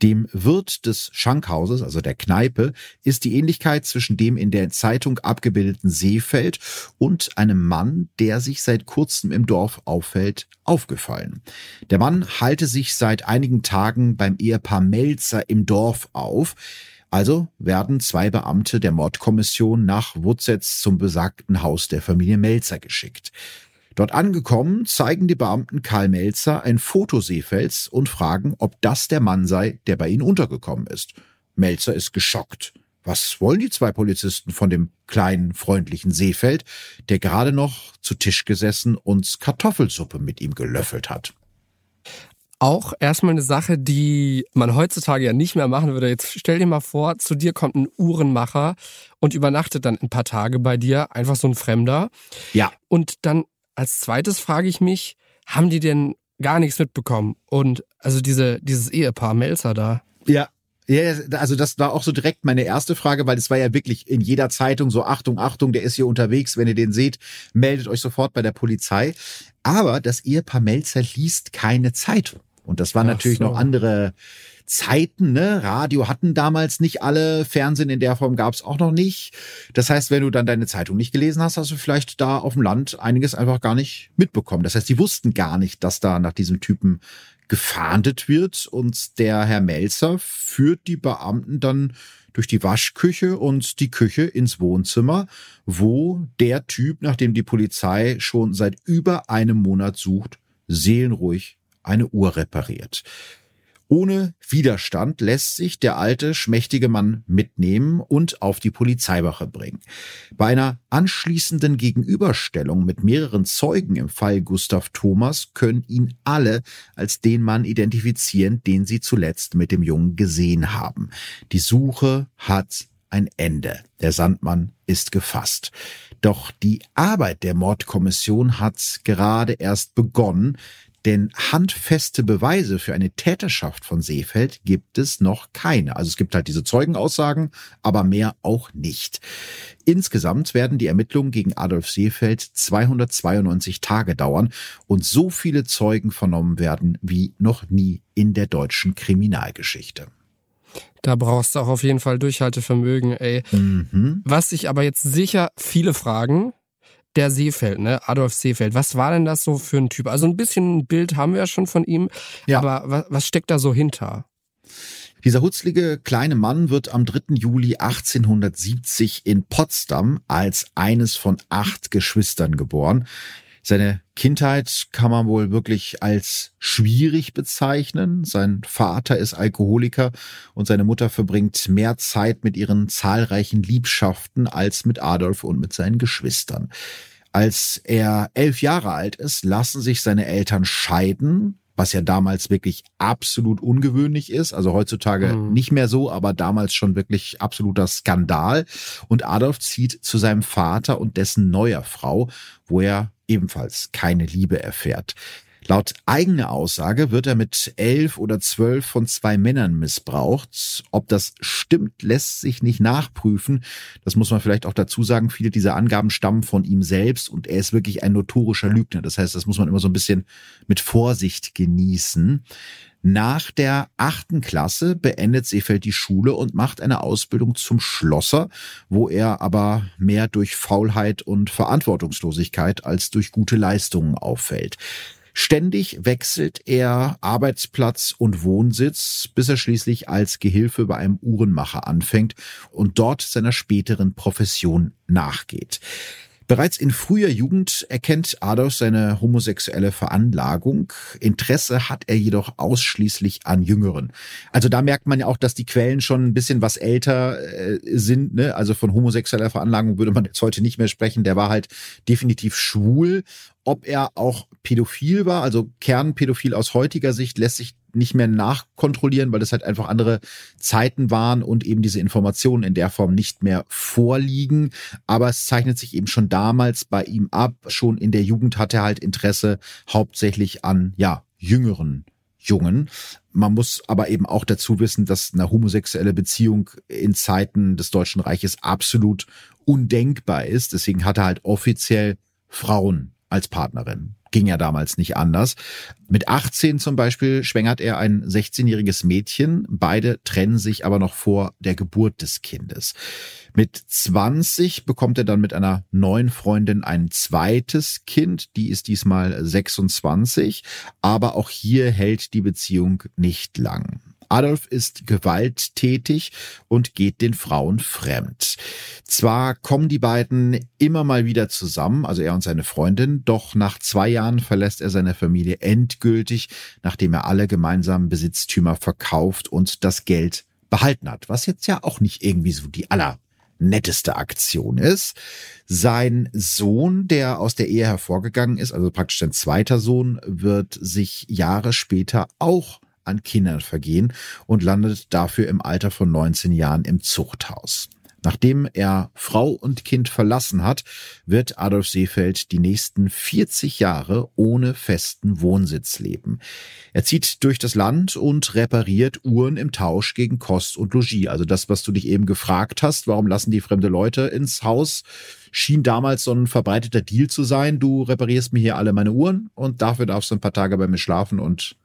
Dem Wirt des Schankhauses, also der Kneipe, ist die Ähnlichkeit zwischen dem in der Zeitung abgebildeten Seefeld und einem Mann, der sich seit kurzem im Dorf auffällt, aufgefallen. Der Mann halte sich seit einigen Tagen beim Ehepaar Melzer im Dorf auf. Also werden zwei Beamte der Mordkommission nach Wutzetz zum besagten Haus der Familie Melzer geschickt. Dort angekommen, zeigen die Beamten Karl Melzer ein Foto Seefelds und fragen, ob das der Mann sei, der bei ihnen untergekommen ist. Melzer ist geschockt. Was wollen die zwei Polizisten von dem kleinen, freundlichen Seefeld, der gerade noch zu Tisch gesessen und Kartoffelsuppe mit ihm gelöffelt hat? Auch erstmal eine Sache, die man heutzutage ja nicht mehr machen würde. Jetzt stell dir mal vor, zu dir kommt ein Uhrenmacher und übernachtet dann ein paar Tage bei dir, einfach so ein Fremder. Ja. Und dann als zweites frage ich mich, haben die denn gar nichts mitbekommen? Und also diese, dieses Ehepaar Melzer da. Ja, ja, also das war auch so direkt meine erste Frage, weil es war ja wirklich in jeder Zeitung so Achtung, Achtung, der ist hier unterwegs, wenn ihr den seht, meldet euch sofort bei der Polizei. Aber das Ehepaar Melzer liest keine Zeitung. Und das waren Ach natürlich so. noch andere Zeiten, ne? Radio hatten damals nicht alle, Fernsehen in der Form gab es auch noch nicht. Das heißt, wenn du dann deine Zeitung nicht gelesen hast, hast du vielleicht da auf dem Land einiges einfach gar nicht mitbekommen. Das heißt, die wussten gar nicht, dass da nach diesem Typen gefahndet wird und der Herr Melzer führt die Beamten dann durch die Waschküche und die Küche ins Wohnzimmer, wo der Typ, nachdem die Polizei schon seit über einem Monat sucht, seelenruhig eine Uhr repariert. Ohne Widerstand lässt sich der alte, schmächtige Mann mitnehmen und auf die Polizeiwache bringen. Bei einer anschließenden Gegenüberstellung mit mehreren Zeugen im Fall Gustav Thomas können ihn alle als den Mann identifizieren, den sie zuletzt mit dem Jungen gesehen haben. Die Suche hat ein Ende. Der Sandmann ist gefasst. Doch die Arbeit der Mordkommission hat gerade erst begonnen, denn handfeste Beweise für eine Täterschaft von Seefeld gibt es noch keine. Also es gibt halt diese Zeugenaussagen, aber mehr auch nicht. Insgesamt werden die Ermittlungen gegen Adolf Seefeld 292 Tage dauern und so viele Zeugen vernommen werden wie noch nie in der deutschen Kriminalgeschichte. Da brauchst du auch auf jeden Fall Durchhaltevermögen, ey. Mhm. Was sich aber jetzt sicher viele fragen, der Seefeld, ne? Adolf Seefeld. Was war denn das so für ein Typ? Also ein bisschen ein Bild haben wir ja schon von ihm, ja. aber was, was steckt da so hinter? Dieser hutzlige kleine Mann wird am 3. Juli 1870 in Potsdam als eines von acht Geschwistern geboren. Seine Kindheit kann man wohl wirklich als schwierig bezeichnen. Sein Vater ist Alkoholiker und seine Mutter verbringt mehr Zeit mit ihren zahlreichen Liebschaften als mit Adolf und mit seinen Geschwistern. Als er elf Jahre alt ist, lassen sich seine Eltern scheiden, was ja damals wirklich absolut ungewöhnlich ist. Also heutzutage mhm. nicht mehr so, aber damals schon wirklich absoluter Skandal. Und Adolf zieht zu seinem Vater und dessen neuer Frau, wo er ebenfalls keine Liebe erfährt. Laut eigener Aussage wird er mit elf oder zwölf von zwei Männern missbraucht. Ob das stimmt, lässt sich nicht nachprüfen. Das muss man vielleicht auch dazu sagen. Viele dieser Angaben stammen von ihm selbst und er ist wirklich ein notorischer Lügner. Das heißt, das muss man immer so ein bisschen mit Vorsicht genießen. Nach der achten Klasse beendet Seefeld die Schule und macht eine Ausbildung zum Schlosser, wo er aber mehr durch Faulheit und Verantwortungslosigkeit als durch gute Leistungen auffällt. Ständig wechselt er Arbeitsplatz und Wohnsitz, bis er schließlich als Gehilfe bei einem Uhrenmacher anfängt und dort seiner späteren Profession nachgeht. Bereits in früher Jugend erkennt Adolf seine homosexuelle Veranlagung. Interesse hat er jedoch ausschließlich an Jüngeren. Also da merkt man ja auch, dass die Quellen schon ein bisschen was älter äh, sind. Ne? Also von homosexueller Veranlagung würde man jetzt heute nicht mehr sprechen. Der war halt definitiv schwul ob er auch pädophil war, also Kernpädophil aus heutiger Sicht, lässt sich nicht mehr nachkontrollieren, weil das halt einfach andere Zeiten waren und eben diese Informationen in der Form nicht mehr vorliegen. Aber es zeichnet sich eben schon damals bei ihm ab. Schon in der Jugend hat er halt Interesse hauptsächlich an, ja, jüngeren Jungen. Man muss aber eben auch dazu wissen, dass eine homosexuelle Beziehung in Zeiten des Deutschen Reiches absolut undenkbar ist. Deswegen hat er halt offiziell Frauen als Partnerin. Ging ja damals nicht anders. Mit 18 zum Beispiel schwängert er ein 16-jähriges Mädchen. Beide trennen sich aber noch vor der Geburt des Kindes. Mit 20 bekommt er dann mit einer neuen Freundin ein zweites Kind. Die ist diesmal 26. Aber auch hier hält die Beziehung nicht lang. Adolf ist gewalttätig und geht den Frauen fremd. Zwar kommen die beiden immer mal wieder zusammen, also er und seine Freundin, doch nach zwei Jahren verlässt er seine Familie endgültig, nachdem er alle gemeinsamen Besitztümer verkauft und das Geld behalten hat, was jetzt ja auch nicht irgendwie so die aller netteste Aktion ist. Sein Sohn, der aus der Ehe hervorgegangen ist, also praktisch sein zweiter Sohn, wird sich Jahre später auch an Kindern vergehen und landet dafür im Alter von 19 Jahren im Zuchthaus. Nachdem er Frau und Kind verlassen hat, wird Adolf Seefeld die nächsten 40 Jahre ohne festen Wohnsitz leben. Er zieht durch das Land und repariert Uhren im Tausch gegen Kost und Logis. Also das, was du dich eben gefragt hast, warum lassen die fremde Leute ins Haus, schien damals so ein verbreiteter Deal zu sein. Du reparierst mir hier alle meine Uhren und dafür darfst du ein paar Tage bei mir schlafen und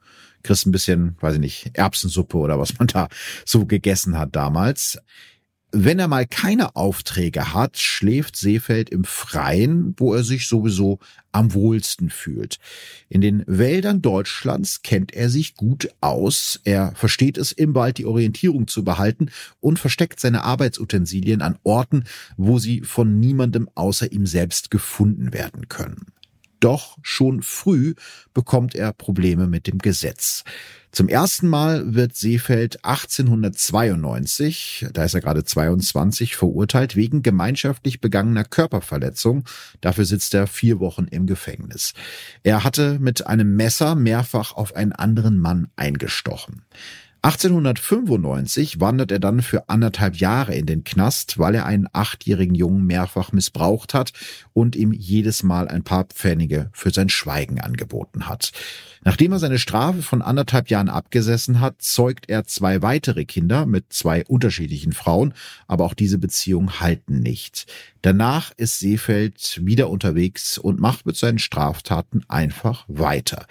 kriegst ein bisschen, weiß ich nicht, Erbsensuppe oder was man da so gegessen hat damals. Wenn er mal keine Aufträge hat, schläft Seefeld im Freien, wo er sich sowieso am wohlsten fühlt. In den Wäldern Deutschlands kennt er sich gut aus. Er versteht es, im Wald die Orientierung zu behalten und versteckt seine Arbeitsutensilien an Orten, wo sie von niemandem außer ihm selbst gefunden werden können. Doch schon früh bekommt er Probleme mit dem Gesetz. Zum ersten Mal wird Seefeld 1892, da ist er gerade 22, verurteilt wegen gemeinschaftlich begangener Körperverletzung. Dafür sitzt er vier Wochen im Gefängnis. Er hatte mit einem Messer mehrfach auf einen anderen Mann eingestochen. 1895 wandert er dann für anderthalb Jahre in den Knast, weil er einen achtjährigen Jungen mehrfach missbraucht hat und ihm jedes Mal ein paar Pfennige für sein Schweigen angeboten hat. Nachdem er seine Strafe von anderthalb Jahren abgesessen hat, zeugt er zwei weitere Kinder mit zwei unterschiedlichen Frauen, aber auch diese Beziehungen halten nicht. Danach ist Seefeld wieder unterwegs und macht mit seinen Straftaten einfach weiter.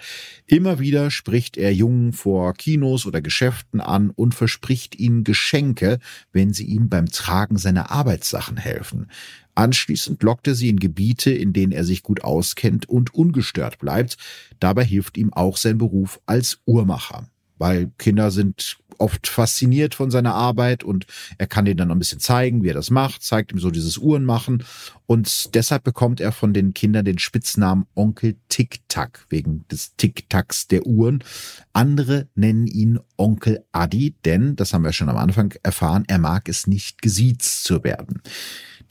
Immer wieder spricht er Jungen vor Kinos oder Geschäften an und verspricht ihnen Geschenke, wenn sie ihm beim Tragen seiner Arbeitssachen helfen. Anschließend lockt er sie in Gebiete, in denen er sich gut auskennt und ungestört bleibt. Dabei hilft ihm auch sein Beruf als Uhrmacher, weil Kinder sind oft fasziniert von seiner Arbeit und er kann ihnen dann noch ein bisschen zeigen, wie er das macht, zeigt ihm so dieses Uhrenmachen und deshalb bekommt er von den Kindern den Spitznamen Onkel Tic-Tac wegen des Tic-Tacs der Uhren. Andere nennen ihn Onkel Adi, denn, das haben wir schon am Anfang erfahren, er mag es nicht gesiezt zu werden.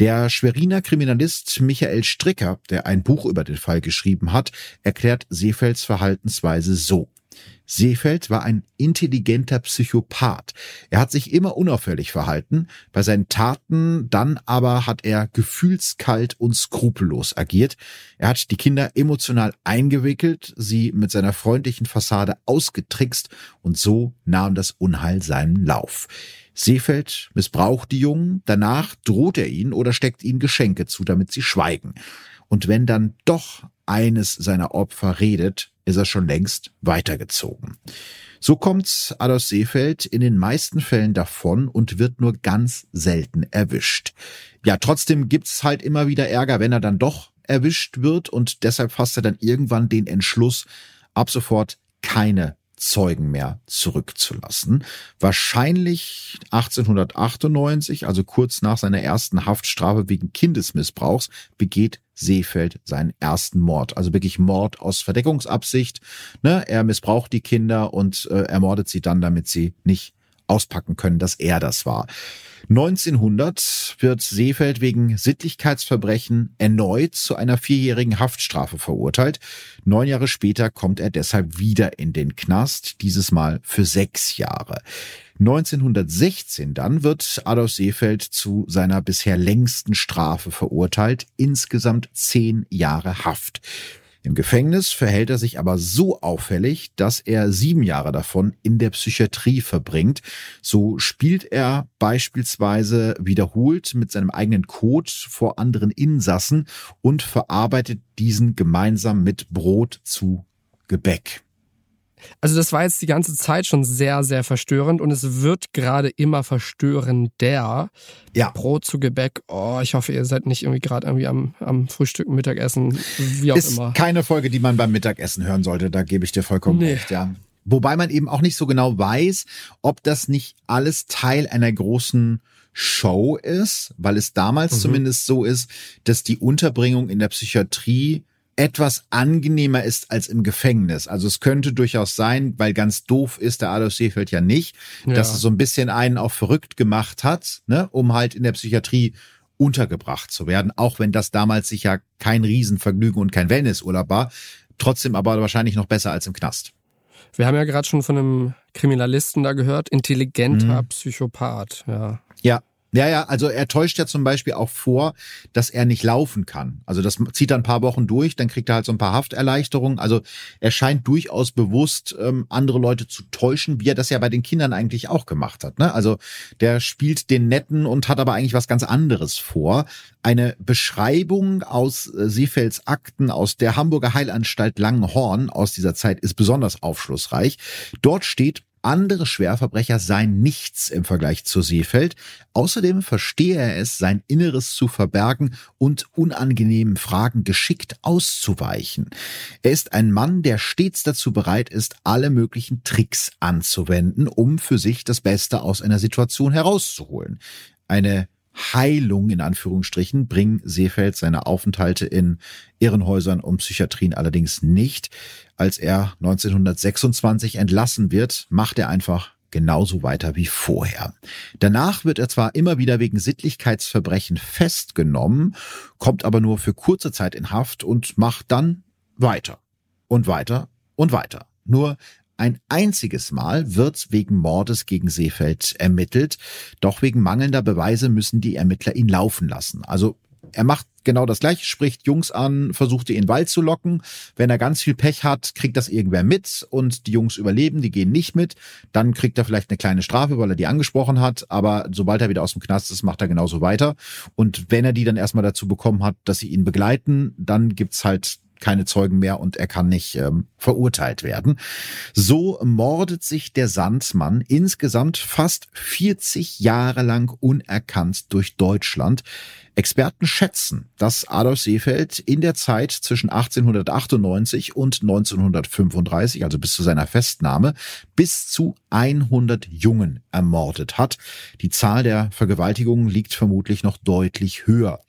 Der Schweriner Kriminalist Michael Stricker, der ein Buch über den Fall geschrieben hat, erklärt Seefelds Verhaltensweise so. Seefeld war ein intelligenter Psychopath. Er hat sich immer unauffällig verhalten, bei seinen Taten dann aber hat er gefühlskalt und skrupellos agiert. Er hat die Kinder emotional eingewickelt, sie mit seiner freundlichen Fassade ausgetrickst und so nahm das Unheil seinen Lauf. Seefeld missbraucht die Jungen, danach droht er ihnen oder steckt ihnen Geschenke zu, damit sie schweigen. Und wenn dann doch eines seiner Opfer redet, ist er schon längst weitergezogen. So kommt Adolf Seefeld in den meisten Fällen davon und wird nur ganz selten erwischt. Ja, trotzdem gibt's halt immer wieder Ärger, wenn er dann doch erwischt wird und deshalb fasst er dann irgendwann den Entschluss, ab sofort keine Zeugen mehr zurückzulassen. Wahrscheinlich 1898, also kurz nach seiner ersten Haftstrafe wegen Kindesmissbrauchs, begeht Seefeld seinen ersten Mord. Also wirklich Mord aus Verdeckungsabsicht. Ne? Er missbraucht die Kinder und äh, ermordet sie dann, damit sie nicht auspacken können, dass er das war. 1900 wird Seefeld wegen Sittlichkeitsverbrechen erneut zu einer vierjährigen Haftstrafe verurteilt. Neun Jahre später kommt er deshalb wieder in den Knast, dieses Mal für sechs Jahre. 1916 dann wird Adolf Seefeld zu seiner bisher längsten Strafe verurteilt, insgesamt zehn Jahre Haft. Im Gefängnis verhält er sich aber so auffällig, dass er sieben Jahre davon in der Psychiatrie verbringt. So spielt er beispielsweise wiederholt mit seinem eigenen Code vor anderen Insassen und verarbeitet diesen gemeinsam mit Brot zu Gebäck. Also das war jetzt die ganze Zeit schon sehr, sehr verstörend und es wird gerade immer verstörender. Ja. Brot zu Gebäck. Oh, ich hoffe, ihr seid nicht irgendwie gerade irgendwie am, am Frühstück, Mittagessen, wie auch Ist immer. Keine Folge, die man beim Mittagessen hören sollte, da gebe ich dir vollkommen nee. recht, ja. Wobei man eben auch nicht so genau weiß, ob das nicht alles Teil einer großen Show ist, weil es damals mhm. zumindest so ist, dass die Unterbringung in der Psychiatrie etwas angenehmer ist als im Gefängnis. Also es könnte durchaus sein, weil ganz doof ist der Adolf Seefeld ja nicht, ja. dass es so ein bisschen einen auch verrückt gemacht hat, ne, um halt in der Psychiatrie untergebracht zu werden, auch wenn das damals sicher kein Riesenvergnügen und kein Wellnessurlaub war, trotzdem aber wahrscheinlich noch besser als im Knast. Wir haben ja gerade schon von einem Kriminalisten da gehört, intelligenter mhm. Psychopath, ja. Ja, ja, ja, also er täuscht ja zum Beispiel auch vor, dass er nicht laufen kann. Also das zieht er ein paar Wochen durch, dann kriegt er halt so ein paar Hafterleichterungen. Also er scheint durchaus bewusst, ähm, andere Leute zu täuschen, wie er das ja bei den Kindern eigentlich auch gemacht hat. Ne? Also der spielt den Netten und hat aber eigentlich was ganz anderes vor. Eine Beschreibung aus äh, Seefelds Akten aus der Hamburger Heilanstalt Langenhorn aus dieser Zeit ist besonders aufschlussreich. Dort steht, andere Schwerverbrecher seien nichts im Vergleich zu Seefeld. Außerdem verstehe er es, sein Inneres zu verbergen und unangenehmen Fragen geschickt auszuweichen. Er ist ein Mann, der stets dazu bereit ist, alle möglichen Tricks anzuwenden, um für sich das Beste aus einer Situation herauszuholen. Eine Heilung in Anführungsstrichen bringen Seefeld seine Aufenthalte in Irrenhäusern und Psychiatrien allerdings nicht. Als er 1926 entlassen wird, macht er einfach genauso weiter wie vorher. Danach wird er zwar immer wieder wegen Sittlichkeitsverbrechen festgenommen, kommt aber nur für kurze Zeit in Haft und macht dann weiter und weiter und weiter. Nur ein einziges Mal wird wegen Mordes gegen Seefeld ermittelt, doch wegen mangelnder Beweise müssen die Ermittler ihn laufen lassen. Also er macht genau das gleiche, spricht Jungs an, versucht die in den Wald zu locken. Wenn er ganz viel Pech hat, kriegt das irgendwer mit und die Jungs überleben, die gehen nicht mit. Dann kriegt er vielleicht eine kleine Strafe, weil er die angesprochen hat. Aber sobald er wieder aus dem Knast ist, macht er genauso weiter. Und wenn er die dann erstmal dazu bekommen hat, dass sie ihn begleiten, dann gibt's halt keine Zeugen mehr und er kann nicht ähm, verurteilt werden. So mordet sich der Sandmann insgesamt fast 40 Jahre lang unerkannt durch Deutschland. Experten schätzen, dass Adolf Seefeld in der Zeit zwischen 1898 und 1935, also bis zu seiner Festnahme, bis zu 100 Jungen ermordet hat. Die Zahl der Vergewaltigungen liegt vermutlich noch deutlich höher.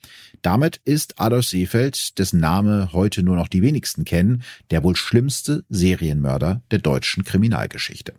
Damit ist Adolf Seefeld, dessen Name heute nur noch die wenigsten kennen, der wohl schlimmste Serienmörder der deutschen Kriminalgeschichte.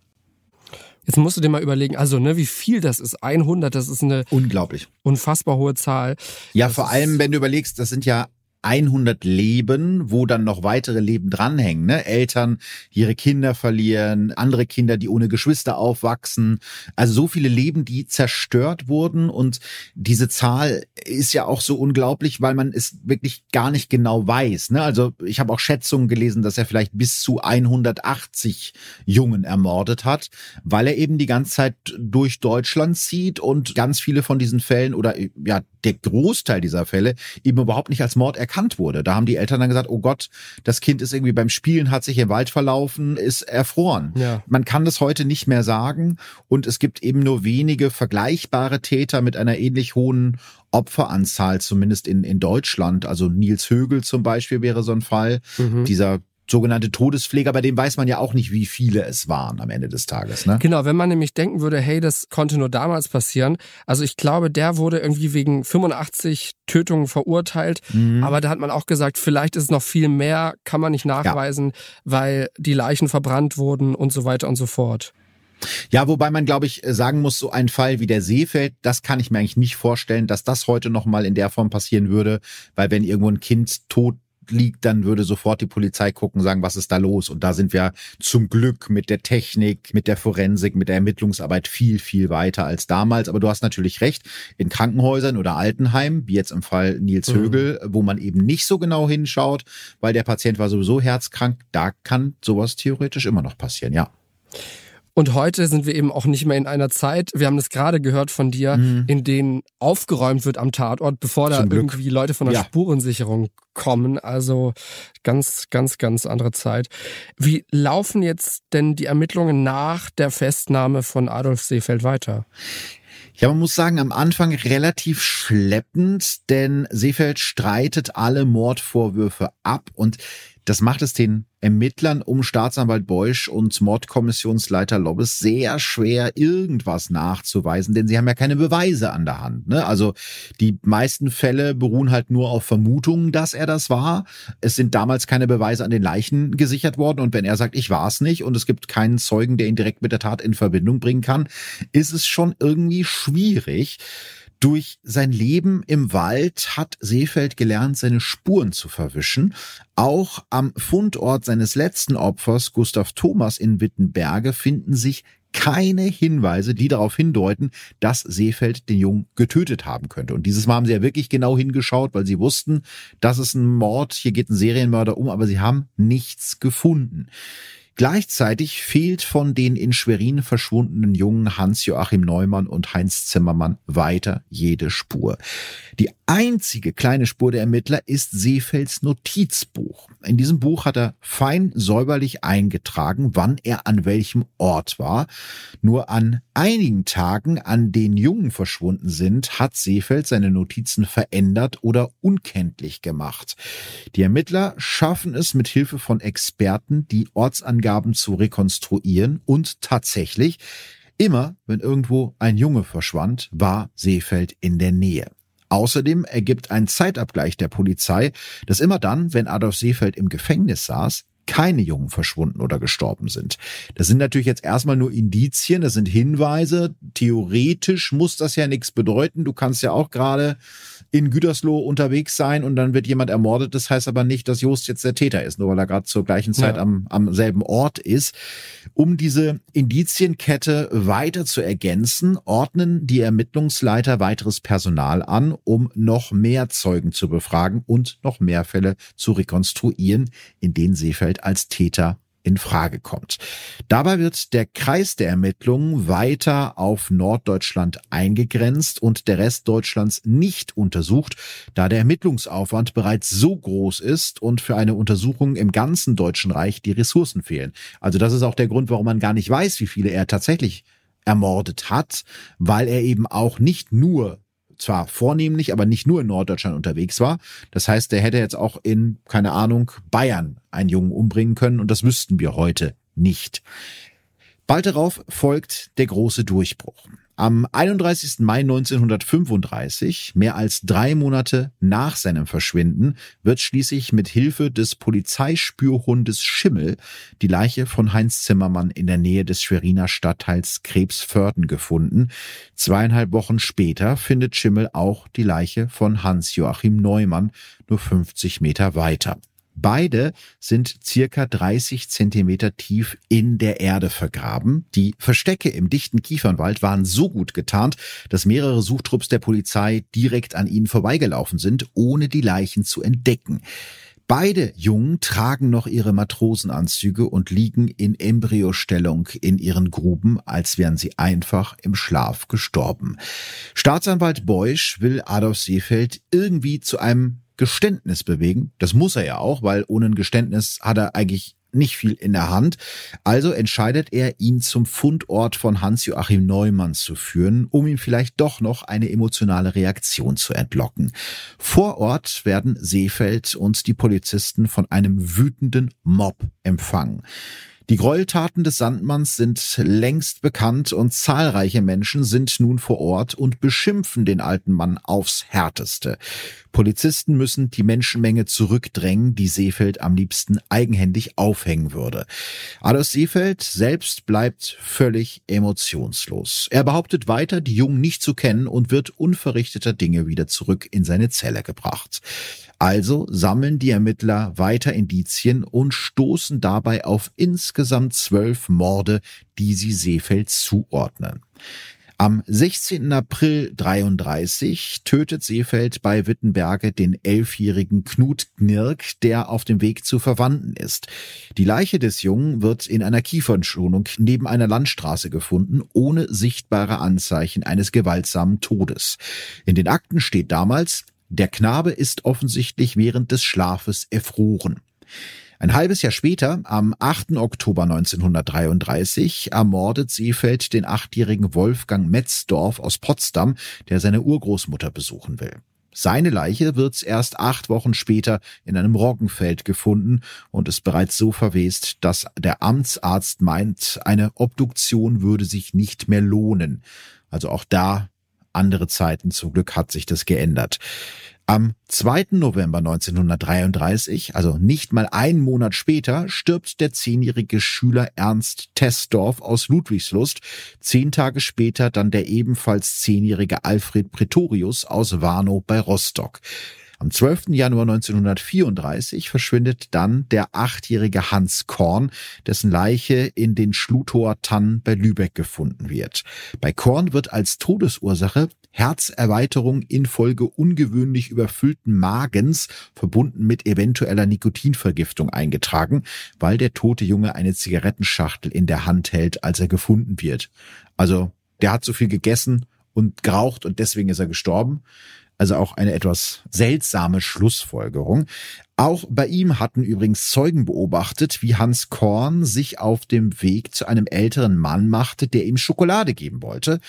Jetzt musst du dir mal überlegen, also ne, wie viel das ist. 100, das ist eine unglaublich unfassbar hohe Zahl. Ja, das vor allem, wenn du überlegst, das sind ja 100 Leben, wo dann noch weitere Leben dranhängen. Ne? Eltern, die ihre Kinder verlieren, andere Kinder, die ohne Geschwister aufwachsen. Also so viele Leben, die zerstört wurden. Und diese Zahl ist ja auch so unglaublich, weil man es wirklich gar nicht genau weiß. Ne? Also ich habe auch Schätzungen gelesen, dass er vielleicht bis zu 180 Jungen ermordet hat, weil er eben die ganze Zeit durch Deutschland zieht und ganz viele von diesen Fällen oder ja, der Großteil dieser Fälle eben überhaupt nicht als Mord erkannt erkannt wurde. Da haben die Eltern dann gesagt, oh Gott, das Kind ist irgendwie beim Spielen, hat sich im Wald verlaufen, ist erfroren. Ja. Man kann das heute nicht mehr sagen und es gibt eben nur wenige vergleichbare Täter mit einer ähnlich hohen Opferanzahl, zumindest in, in Deutschland. Also Nils Högel zum Beispiel wäre so ein Fall. Mhm. Dieser sogenannte Todespfleger, bei dem weiß man ja auch nicht, wie viele es waren am Ende des Tages. Ne? Genau, wenn man nämlich denken würde, hey, das konnte nur damals passieren. Also ich glaube, der wurde irgendwie wegen 85 Tötungen verurteilt, mhm. aber da hat man auch gesagt, vielleicht ist es noch viel mehr, kann man nicht nachweisen, ja. weil die Leichen verbrannt wurden und so weiter und so fort. Ja, wobei man, glaube ich, sagen muss, so ein Fall wie der Seefeld, das kann ich mir eigentlich nicht vorstellen, dass das heute nochmal in der Form passieren würde, weil wenn irgendwo ein Kind tot liegt, dann würde sofort die Polizei gucken, sagen, was ist da los? Und da sind wir zum Glück mit der Technik, mit der Forensik, mit der Ermittlungsarbeit viel, viel weiter als damals. Aber du hast natürlich recht, in Krankenhäusern oder Altenheimen, wie jetzt im Fall Nils mhm. Högel, wo man eben nicht so genau hinschaut, weil der Patient war sowieso herzkrank, da kann sowas theoretisch immer noch passieren, ja. Und heute sind wir eben auch nicht mehr in einer Zeit, wir haben das gerade gehört von dir, mhm. in denen aufgeräumt wird am Tatort, bevor Zum da irgendwie Leute von der ja. Spurensicherung kommen. Also ganz, ganz, ganz andere Zeit. Wie laufen jetzt denn die Ermittlungen nach der Festnahme von Adolf Seefeld weiter? Ja, man muss sagen, am Anfang relativ schleppend, denn Seefeld streitet alle Mordvorwürfe ab und das macht es den Ermittlern um Staatsanwalt Beusch und Mordkommissionsleiter Lobbes sehr schwer, irgendwas nachzuweisen, denn sie haben ja keine Beweise an der Hand. Ne? Also die meisten Fälle beruhen halt nur auf Vermutungen, dass er das war. Es sind damals keine Beweise an den Leichen gesichert worden und wenn er sagt, ich war es nicht und es gibt keinen Zeugen, der ihn direkt mit der Tat in Verbindung bringen kann, ist es schon irgendwie schwierig. Durch sein Leben im Wald hat Seefeld gelernt, seine Spuren zu verwischen. Auch am Fundort seines letzten Opfers, Gustav Thomas in Wittenberge, finden sich keine Hinweise, die darauf hindeuten, dass Seefeld den Jungen getötet haben könnte. Und dieses Mal haben sie ja wirklich genau hingeschaut, weil sie wussten, das ist ein Mord, hier geht ein Serienmörder um, aber sie haben nichts gefunden. Gleichzeitig fehlt von den in Schwerin verschwundenen Jungen Hans-Joachim Neumann und Heinz Zimmermann weiter jede Spur. Die einzige kleine Spur der Ermittler ist Seefelds Notizbuch. In diesem Buch hat er fein säuberlich eingetragen, wann er an welchem Ort war. Nur an einigen Tagen, an denen Jungen verschwunden sind, hat Seefeld seine Notizen verändert oder unkenntlich gemacht. Die Ermittler schaffen es mit Hilfe von Experten, die Ortsangaben zu rekonstruieren und tatsächlich Immer, wenn irgendwo ein Junge verschwand, war Seefeld in der Nähe. Außerdem ergibt ein Zeitabgleich der Polizei, dass immer dann, wenn Adolf Seefeld im Gefängnis saß, keine Jungen verschwunden oder gestorben sind. Das sind natürlich jetzt erstmal nur Indizien, das sind Hinweise. Theoretisch muss das ja nichts bedeuten. Du kannst ja auch gerade in Gütersloh unterwegs sein und dann wird jemand ermordet. Das heißt aber nicht, dass Jost jetzt der Täter ist, nur weil er gerade zur gleichen Zeit ja. am, am selben Ort ist. Um diese Indizienkette weiter zu ergänzen, ordnen die Ermittlungsleiter weiteres Personal an, um noch mehr Zeugen zu befragen und noch mehr Fälle zu rekonstruieren, in denen Seefeld als Täter in Frage kommt. Dabei wird der Kreis der Ermittlungen weiter auf Norddeutschland eingegrenzt und der Rest Deutschlands nicht untersucht, da der Ermittlungsaufwand bereits so groß ist und für eine Untersuchung im ganzen Deutschen Reich die Ressourcen fehlen. Also das ist auch der Grund, warum man gar nicht weiß, wie viele er tatsächlich ermordet hat, weil er eben auch nicht nur zwar vornehmlich, aber nicht nur in Norddeutschland unterwegs war. Das heißt, der hätte jetzt auch in, keine Ahnung, Bayern einen Jungen umbringen können und das wüssten wir heute nicht. Bald darauf folgt der große Durchbruch. Am 31. Mai 1935, mehr als drei Monate nach seinem Verschwinden, wird schließlich mit Hilfe des Polizeispürhundes Schimmel die Leiche von Heinz Zimmermann in der Nähe des Schweriner Stadtteils Krebsförden gefunden. Zweieinhalb Wochen später findet Schimmel auch die Leiche von Hans-Joachim Neumann nur 50 Meter weiter. Beide sind circa 30 Zentimeter tief in der Erde vergraben. Die Verstecke im dichten Kiefernwald waren so gut getarnt, dass mehrere Suchtrupps der Polizei direkt an ihnen vorbeigelaufen sind, ohne die Leichen zu entdecken. Beide Jungen tragen noch ihre Matrosenanzüge und liegen in Embryostellung in ihren Gruben, als wären sie einfach im Schlaf gestorben. Staatsanwalt Beusch will Adolf Seefeld irgendwie zu einem Geständnis bewegen. Das muss er ja auch, weil ohne ein Geständnis hat er eigentlich nicht viel in der Hand. Also entscheidet er, ihn zum Fundort von Hans-Joachim Neumann zu führen, um ihm vielleicht doch noch eine emotionale Reaktion zu entlocken. Vor Ort werden Seefeld und die Polizisten von einem wütenden Mob empfangen. Die Gräueltaten des Sandmanns sind längst bekannt und zahlreiche Menschen sind nun vor Ort und beschimpfen den alten Mann aufs härteste. Polizisten müssen die Menschenmenge zurückdrängen, die Seefeld am liebsten eigenhändig aufhängen würde. Adolf Seefeld selbst bleibt völlig emotionslos. Er behauptet weiter, die Jungen nicht zu kennen und wird unverrichteter Dinge wieder zurück in seine Zelle gebracht. Also sammeln die Ermittler weiter Indizien und stoßen dabei auf insgesamt zwölf Morde, die sie Seefeld zuordnen. Am 16. April 33 tötet Seefeld bei Wittenberge den elfjährigen Knut Gnirk, der auf dem Weg zu Verwandten ist. Die Leiche des Jungen wird in einer Kiefernschonung neben einer Landstraße gefunden, ohne sichtbare Anzeichen eines gewaltsamen Todes. In den Akten steht damals, der Knabe ist offensichtlich während des Schlafes erfroren. Ein halbes Jahr später, am 8. Oktober 1933, ermordet Seefeld den achtjährigen Wolfgang Metzdorf aus Potsdam, der seine Urgroßmutter besuchen will. Seine Leiche wird erst acht Wochen später in einem Roggenfeld gefunden und ist bereits so verwest, dass der Amtsarzt meint, eine Obduktion würde sich nicht mehr lohnen. Also auch da andere Zeiten. Zum Glück hat sich das geändert. Am 2. November 1933, also nicht mal einen Monat später, stirbt der zehnjährige Schüler Ernst Tessdorf aus Ludwigslust. Zehn Tage später dann der ebenfalls zehnjährige Alfred Pretorius aus Warnow bei Rostock. Am 12. Januar 1934 verschwindet dann der achtjährige Hans Korn, dessen Leiche in den Schlutower Tannen bei Lübeck gefunden wird. Bei Korn wird als Todesursache Herzerweiterung infolge ungewöhnlich überfüllten Magens, verbunden mit eventueller Nikotinvergiftung eingetragen, weil der tote Junge eine Zigarettenschachtel in der Hand hält, als er gefunden wird. Also, der hat so viel gegessen und geraucht und deswegen ist er gestorben. Also auch eine etwas seltsame Schlussfolgerung. Auch bei ihm hatten übrigens Zeugen beobachtet, wie Hans Korn sich auf dem Weg zu einem älteren Mann machte, der ihm Schokolade geben wollte.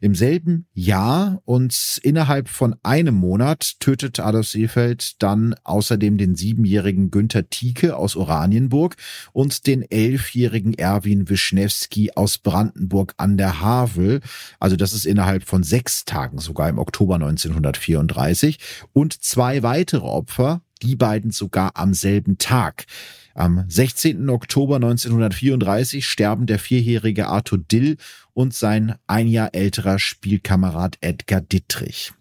Im selben Jahr und innerhalb von einem Monat tötet Adolf Seefeld dann außerdem den siebenjährigen Günther Tieke aus Oranienburg und den elfjährigen Erwin Wischnewski aus Brandenburg an der Havel. Also das ist innerhalb von sechs Tagen sogar im Oktober 1934. Und zwei weitere Opfer, die beiden sogar am selben Tag. Am 16. Oktober 1934 sterben der vierjährige Arthur Dill und sein ein Jahr älterer Spielkamerad Edgar Dittrich.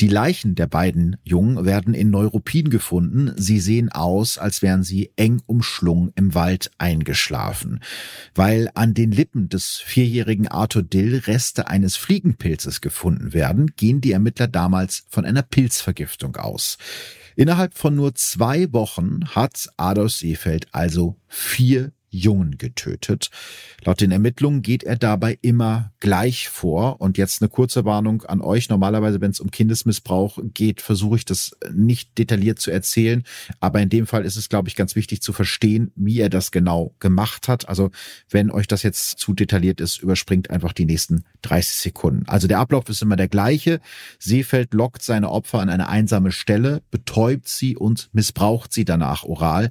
Die Leichen der beiden Jungen werden in Neuruppin gefunden. Sie sehen aus, als wären sie eng umschlungen im Wald eingeschlafen. Weil an den Lippen des vierjährigen Arthur Dill Reste eines Fliegenpilzes gefunden werden, gehen die Ermittler damals von einer Pilzvergiftung aus. Innerhalb von nur zwei Wochen hat Adolf Seefeld also vier Jungen getötet. Laut den Ermittlungen geht er dabei immer gleich vor. Und jetzt eine kurze Warnung an euch. Normalerweise, wenn es um Kindesmissbrauch geht, versuche ich das nicht detailliert zu erzählen. Aber in dem Fall ist es, glaube ich, ganz wichtig zu verstehen, wie er das genau gemacht hat. Also wenn euch das jetzt zu detailliert ist, überspringt einfach die nächsten 30 Sekunden. Also der Ablauf ist immer der gleiche. Seefeld lockt seine Opfer an eine einsame Stelle, betäubt sie und missbraucht sie danach oral.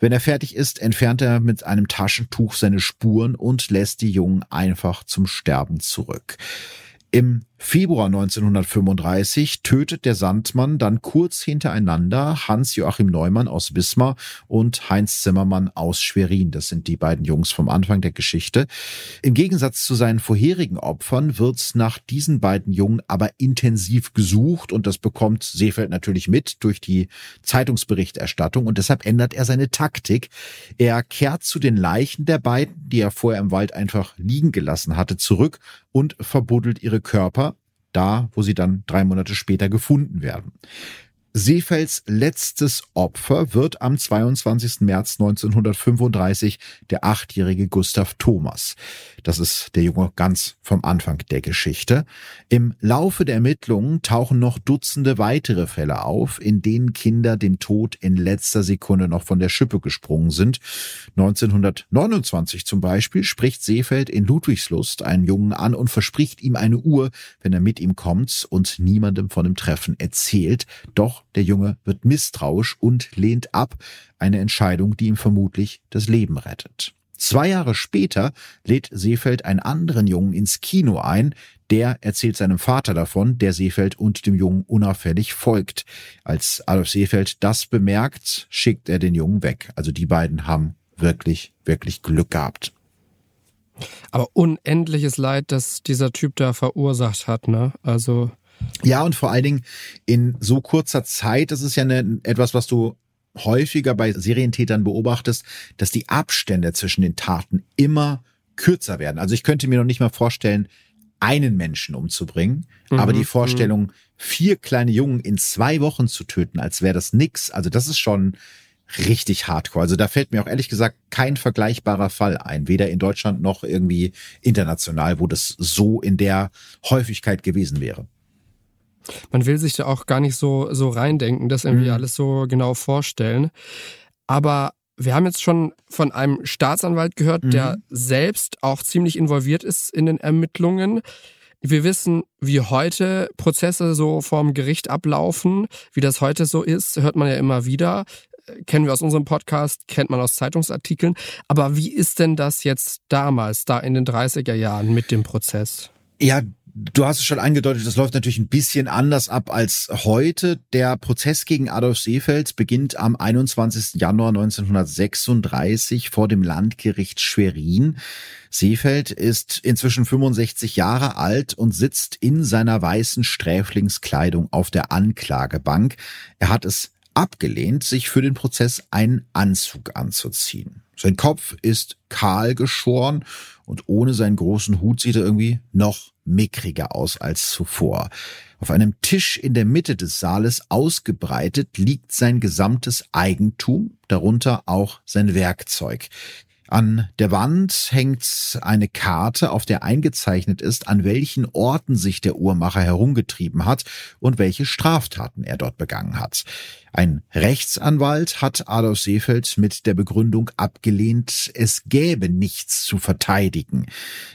Wenn er fertig ist, entfernt er mit einem Taschentuch seine Spuren und lässt die Jungen einfach zum Sterben zurück. Im Februar 1935 tötet der Sandmann dann kurz hintereinander Hans-Joachim Neumann aus Wismar und Heinz Zimmermann aus Schwerin. Das sind die beiden Jungs vom Anfang der Geschichte. Im Gegensatz zu seinen vorherigen Opfern wird nach diesen beiden Jungen aber intensiv gesucht und das bekommt Seefeld natürlich mit durch die Zeitungsberichterstattung und deshalb ändert er seine Taktik. Er kehrt zu den Leichen der beiden, die er vorher im Wald einfach liegen gelassen hatte, zurück und verbuddelt ihre Körper da, wo sie dann drei Monate später gefunden werden. Seefelds letztes Opfer wird am 22. März 1935 der achtjährige Gustav Thomas. Das ist der Junge ganz vom Anfang der Geschichte. Im Laufe der Ermittlungen tauchen noch Dutzende weitere Fälle auf, in denen Kinder dem Tod in letzter Sekunde noch von der Schippe gesprungen sind. 1929 zum Beispiel spricht Seefeld in Ludwigslust einen Jungen an und verspricht ihm eine Uhr, wenn er mit ihm kommt und niemandem von dem Treffen erzählt. Doch der Junge wird misstrauisch und lehnt ab, eine Entscheidung, die ihm vermutlich das Leben rettet. Zwei Jahre später lädt Seefeld einen anderen Jungen ins Kino ein. Der erzählt seinem Vater davon, der Seefeld und dem Jungen unauffällig folgt. Als Adolf Seefeld das bemerkt, schickt er den Jungen weg. Also die beiden haben wirklich, wirklich Glück gehabt. Aber unendliches Leid, das dieser Typ da verursacht hat, ne? Also. Ja, und vor allen Dingen in so kurzer Zeit, das ist ja eine, etwas, was du häufiger bei Serientätern beobachtest, dass die Abstände zwischen den Taten immer kürzer werden. Also ich könnte mir noch nicht mal vorstellen, einen Menschen umzubringen, mhm. aber die Vorstellung, mhm. vier kleine Jungen in zwei Wochen zu töten, als wäre das nix, also das ist schon richtig hardcore. Also da fällt mir auch ehrlich gesagt kein vergleichbarer Fall ein, weder in Deutschland noch irgendwie international, wo das so in der Häufigkeit gewesen wäre man will sich da auch gar nicht so, so reindenken, das irgendwie mhm. alles so genau vorstellen. Aber wir haben jetzt schon von einem Staatsanwalt gehört, mhm. der selbst auch ziemlich involviert ist in den Ermittlungen. Wir wissen, wie heute Prozesse so vorm Gericht ablaufen, wie das heute so ist, hört man ja immer wieder. Kennen wir aus unserem Podcast, kennt man aus Zeitungsartikeln. Aber wie ist denn das jetzt damals, da in den 30er Jahren mit dem Prozess? Ja, Du hast es schon angedeutet, das läuft natürlich ein bisschen anders ab als heute. Der Prozess gegen Adolf Seefeld beginnt am 21. Januar 1936 vor dem Landgericht Schwerin. Seefeld ist inzwischen 65 Jahre alt und sitzt in seiner weißen Sträflingskleidung auf der Anklagebank. Er hat es abgelehnt, sich für den Prozess einen Anzug anzuziehen. Sein Kopf ist kahl geschoren und ohne seinen großen Hut sieht er irgendwie noch mickriger aus als zuvor. Auf einem Tisch in der Mitte des Saales ausgebreitet liegt sein gesamtes Eigentum, darunter auch sein Werkzeug. An der Wand hängt eine Karte, auf der eingezeichnet ist, an welchen Orten sich der Uhrmacher herumgetrieben hat und welche Straftaten er dort begangen hat. Ein Rechtsanwalt hat Adolf Seefeld mit der Begründung abgelehnt, es gäbe nichts zu verteidigen.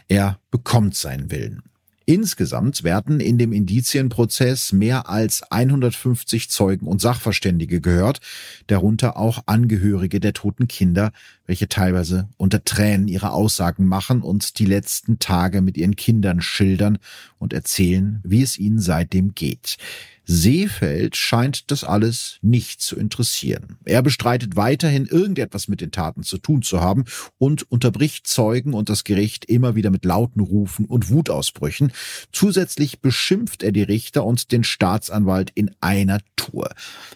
Er bekommt seinen Willen. Insgesamt werden in dem Indizienprozess mehr als 150 Zeugen und Sachverständige gehört, darunter auch Angehörige der toten Kinder, welche teilweise unter Tränen ihre Aussagen machen und die letzten Tage mit ihren Kindern schildern und erzählen, wie es ihnen seitdem geht. Seefeld scheint das alles nicht zu interessieren. Er bestreitet weiterhin irgendetwas mit den Taten zu tun zu haben und unterbricht Zeugen und das Gericht immer wieder mit lauten Rufen und Wutausbrüchen. Zusätzlich beschimpft er die Richter und den Staatsanwalt in einer Tour.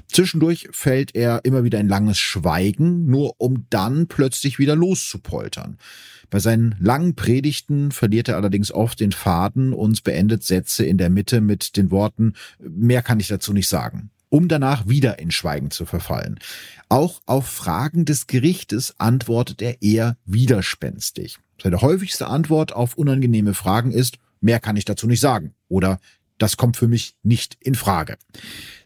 Zwischendurch fällt er immer wieder in langes Schweigen, nur um dann plötzlich wieder loszupoltern. Bei seinen langen Predigten verliert er allerdings oft den Faden und beendet Sätze in der Mitte mit den Worten, mehr kann ich dazu nicht sagen um danach wieder in Schweigen zu verfallen. Auch auf Fragen des Gerichtes antwortet er eher widerspenstig. Seine häufigste Antwort auf unangenehme Fragen ist, mehr kann ich dazu nicht sagen oder das kommt für mich nicht in Frage.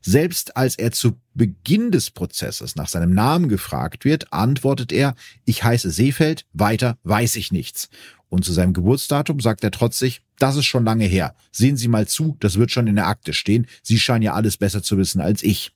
Selbst als er zu Beginn des Prozesses nach seinem Namen gefragt wird, antwortet er, ich heiße Seefeld, weiter weiß ich nichts. Und zu seinem Geburtsdatum sagt er trotzig, das ist schon lange her. Sehen Sie mal zu, das wird schon in der Akte stehen. Sie scheinen ja alles besser zu wissen als ich.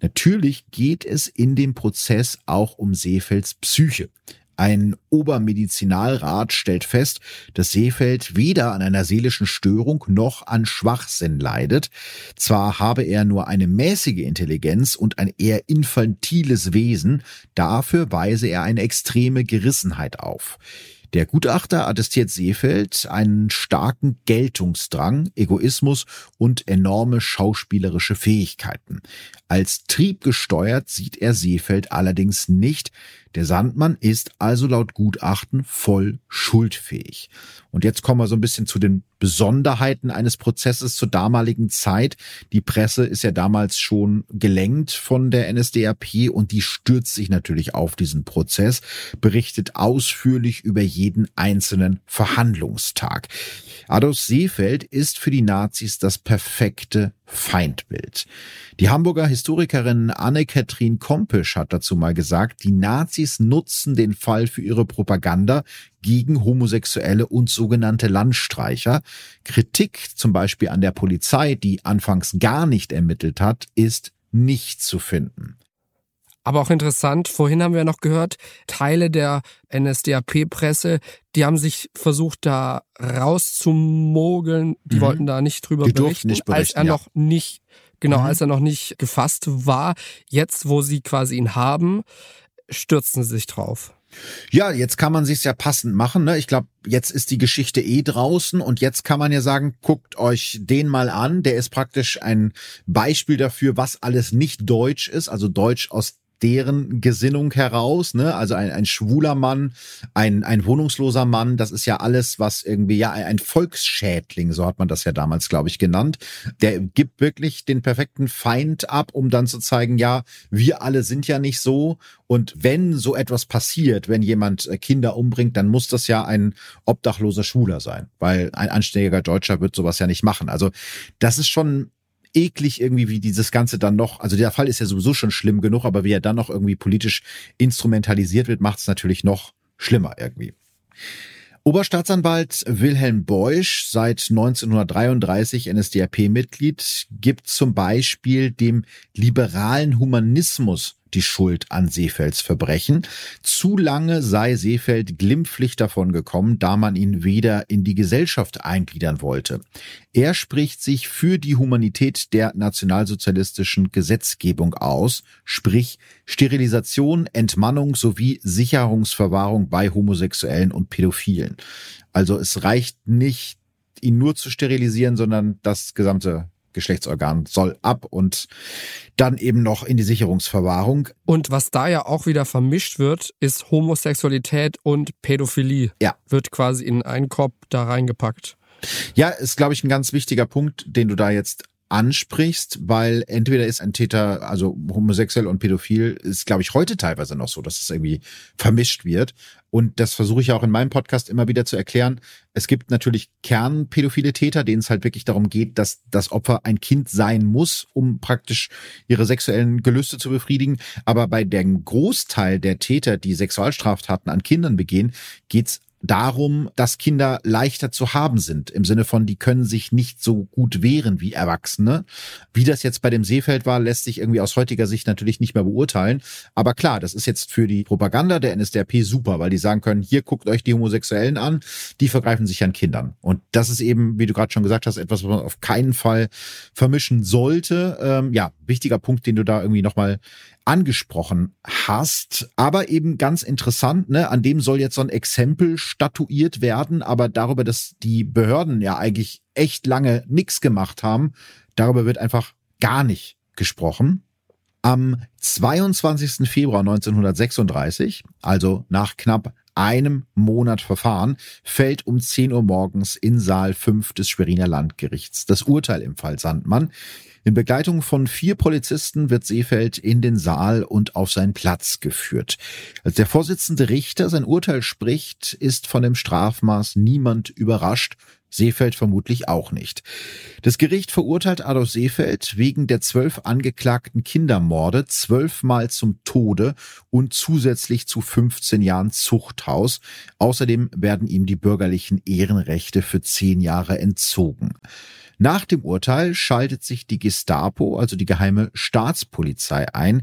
Natürlich geht es in dem Prozess auch um Seefelds Psyche. Ein Obermedizinalrat stellt fest, dass Seefeld weder an einer seelischen Störung noch an Schwachsinn leidet. Zwar habe er nur eine mäßige Intelligenz und ein eher infantiles Wesen, dafür weise er eine extreme Gerissenheit auf. Der Gutachter attestiert Seefeld einen starken Geltungsdrang, Egoismus und enorme schauspielerische Fähigkeiten. Als triebgesteuert sieht er Seefeld allerdings nicht, der Sandmann ist also laut Gutachten voll schuldfähig. Und jetzt kommen wir so ein bisschen zu den Besonderheiten eines Prozesses zur damaligen Zeit. Die Presse ist ja damals schon gelenkt von der NSDAP und die stürzt sich natürlich auf diesen Prozess, berichtet ausführlich über jeden einzelnen Verhandlungstag. Adolf Seefeld ist für die Nazis das perfekte Feindbild. Die Hamburger Historikerin Anne-Kathrin Kompisch hat dazu mal gesagt, die Nazis nutzen den Fall für ihre Propaganda gegen Homosexuelle und sogenannte Landstreicher. Kritik zum Beispiel an der Polizei, die anfangs gar nicht ermittelt hat, ist nicht zu finden. Aber auch interessant, vorhin haben wir noch gehört, Teile der NSDAP-Presse, die haben sich versucht, da rauszumogeln. Die mhm. wollten da nicht drüber berichten, nicht berichten, als er ja. noch nicht, genau, Mhm. als er noch nicht gefasst war. Jetzt, wo sie quasi ihn haben, stürzen sie sich drauf. Ja, jetzt kann man sich's ja passend machen. Ne? Ich glaube, jetzt ist die Geschichte eh draußen und jetzt kann man ja sagen, guckt euch den mal an. Der ist praktisch ein Beispiel dafür, was alles nicht deutsch ist, also deutsch aus deren Gesinnung heraus, ne? Also ein, ein schwuler Mann, ein, ein wohnungsloser Mann, das ist ja alles, was irgendwie, ja, ein Volksschädling, so hat man das ja damals, glaube ich, genannt. Der gibt wirklich den perfekten Feind ab, um dann zu zeigen, ja, wir alle sind ja nicht so. Und wenn so etwas passiert, wenn jemand äh, Kinder umbringt, dann muss das ja ein obdachloser Schwuler sein, weil ein anständiger Deutscher wird sowas ja nicht machen. Also das ist schon eklig irgendwie, wie dieses Ganze dann noch, also der Fall ist ja sowieso schon schlimm genug, aber wie er dann noch irgendwie politisch instrumentalisiert wird, macht es natürlich noch schlimmer irgendwie. Oberstaatsanwalt Wilhelm Beusch, seit 1933 NSDAP-Mitglied, gibt zum Beispiel dem liberalen Humanismus die Schuld an Seefelds Verbrechen. Zu lange sei Seefeld glimpflich davon gekommen, da man ihn wieder in die Gesellschaft eingliedern wollte. Er spricht sich für die Humanität der nationalsozialistischen Gesetzgebung aus, sprich Sterilisation, Entmannung sowie Sicherungsverwahrung bei Homosexuellen und Pädophilen. Also es reicht nicht, ihn nur zu sterilisieren, sondern das gesamte Geschlechtsorgan soll ab und dann eben noch in die Sicherungsverwahrung. Und was da ja auch wieder vermischt wird, ist Homosexualität und Pädophilie. Ja. Wird quasi in einen Korb da reingepackt. Ja, ist, glaube ich, ein ganz wichtiger Punkt, den du da jetzt ansprichst, weil entweder ist ein Täter, also homosexuell und pädophil, ist, glaube ich, heute teilweise noch so, dass es irgendwie vermischt wird. Und das versuche ich auch in meinem Podcast immer wieder zu erklären. Es gibt natürlich kernpädophile Täter, denen es halt wirklich darum geht, dass das Opfer ein Kind sein muss, um praktisch ihre sexuellen Gelüste zu befriedigen. Aber bei dem Großteil der Täter, die Sexualstraftaten an Kindern begehen, geht's darum, dass Kinder leichter zu haben sind, im Sinne von, die können sich nicht so gut wehren wie Erwachsene. Wie das jetzt bei dem Seefeld war, lässt sich irgendwie aus heutiger Sicht natürlich nicht mehr beurteilen. Aber klar, das ist jetzt für die Propaganda der NSDAP super, weil die sagen können, hier guckt euch die Homosexuellen an, die vergreifen sich an Kindern. Und das ist eben, wie du gerade schon gesagt hast, etwas, was man auf keinen Fall vermischen sollte. Ähm, ja, wichtiger Punkt, den du da irgendwie nochmal angesprochen hast. Aber eben ganz interessant, ne, an dem soll jetzt so ein Exempel statuiert werden, aber darüber, dass die Behörden ja eigentlich echt lange nichts gemacht haben, darüber wird einfach gar nicht gesprochen. Am 22. Februar 1936, also nach knapp einem Monat Verfahren, fällt um 10 Uhr morgens in Saal 5 des Schweriner Landgerichts das Urteil im Fall Sandmann. In Begleitung von vier Polizisten wird Seefeld in den Saal und auf seinen Platz geführt. Als der Vorsitzende Richter sein Urteil spricht, ist von dem Strafmaß niemand überrascht, Seefeld vermutlich auch nicht. Das Gericht verurteilt Adolf Seefeld wegen der zwölf angeklagten Kindermorde zwölfmal zum Tode und zusätzlich zu 15 Jahren Zuchthaus. Außerdem werden ihm die bürgerlichen Ehrenrechte für zehn Jahre entzogen. Nach dem Urteil schaltet sich die Gestapo, also die geheime Staatspolizei ein.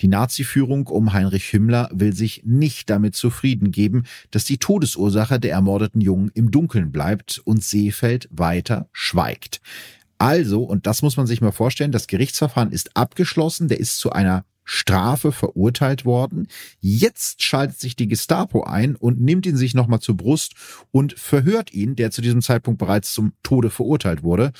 Die Nazi-Führung um Heinrich Himmler will sich nicht damit zufrieden geben, dass die Todesursache der ermordeten Jungen im Dunkeln bleibt und Seefeld weiter schweigt. Also, und das muss man sich mal vorstellen, das Gerichtsverfahren ist abgeschlossen, der ist zu einer Strafe verurteilt worden. Jetzt schaltet sich die Gestapo ein und nimmt ihn sich nochmal zur Brust und verhört ihn, der zu diesem Zeitpunkt bereits zum Tode verurteilt wurde.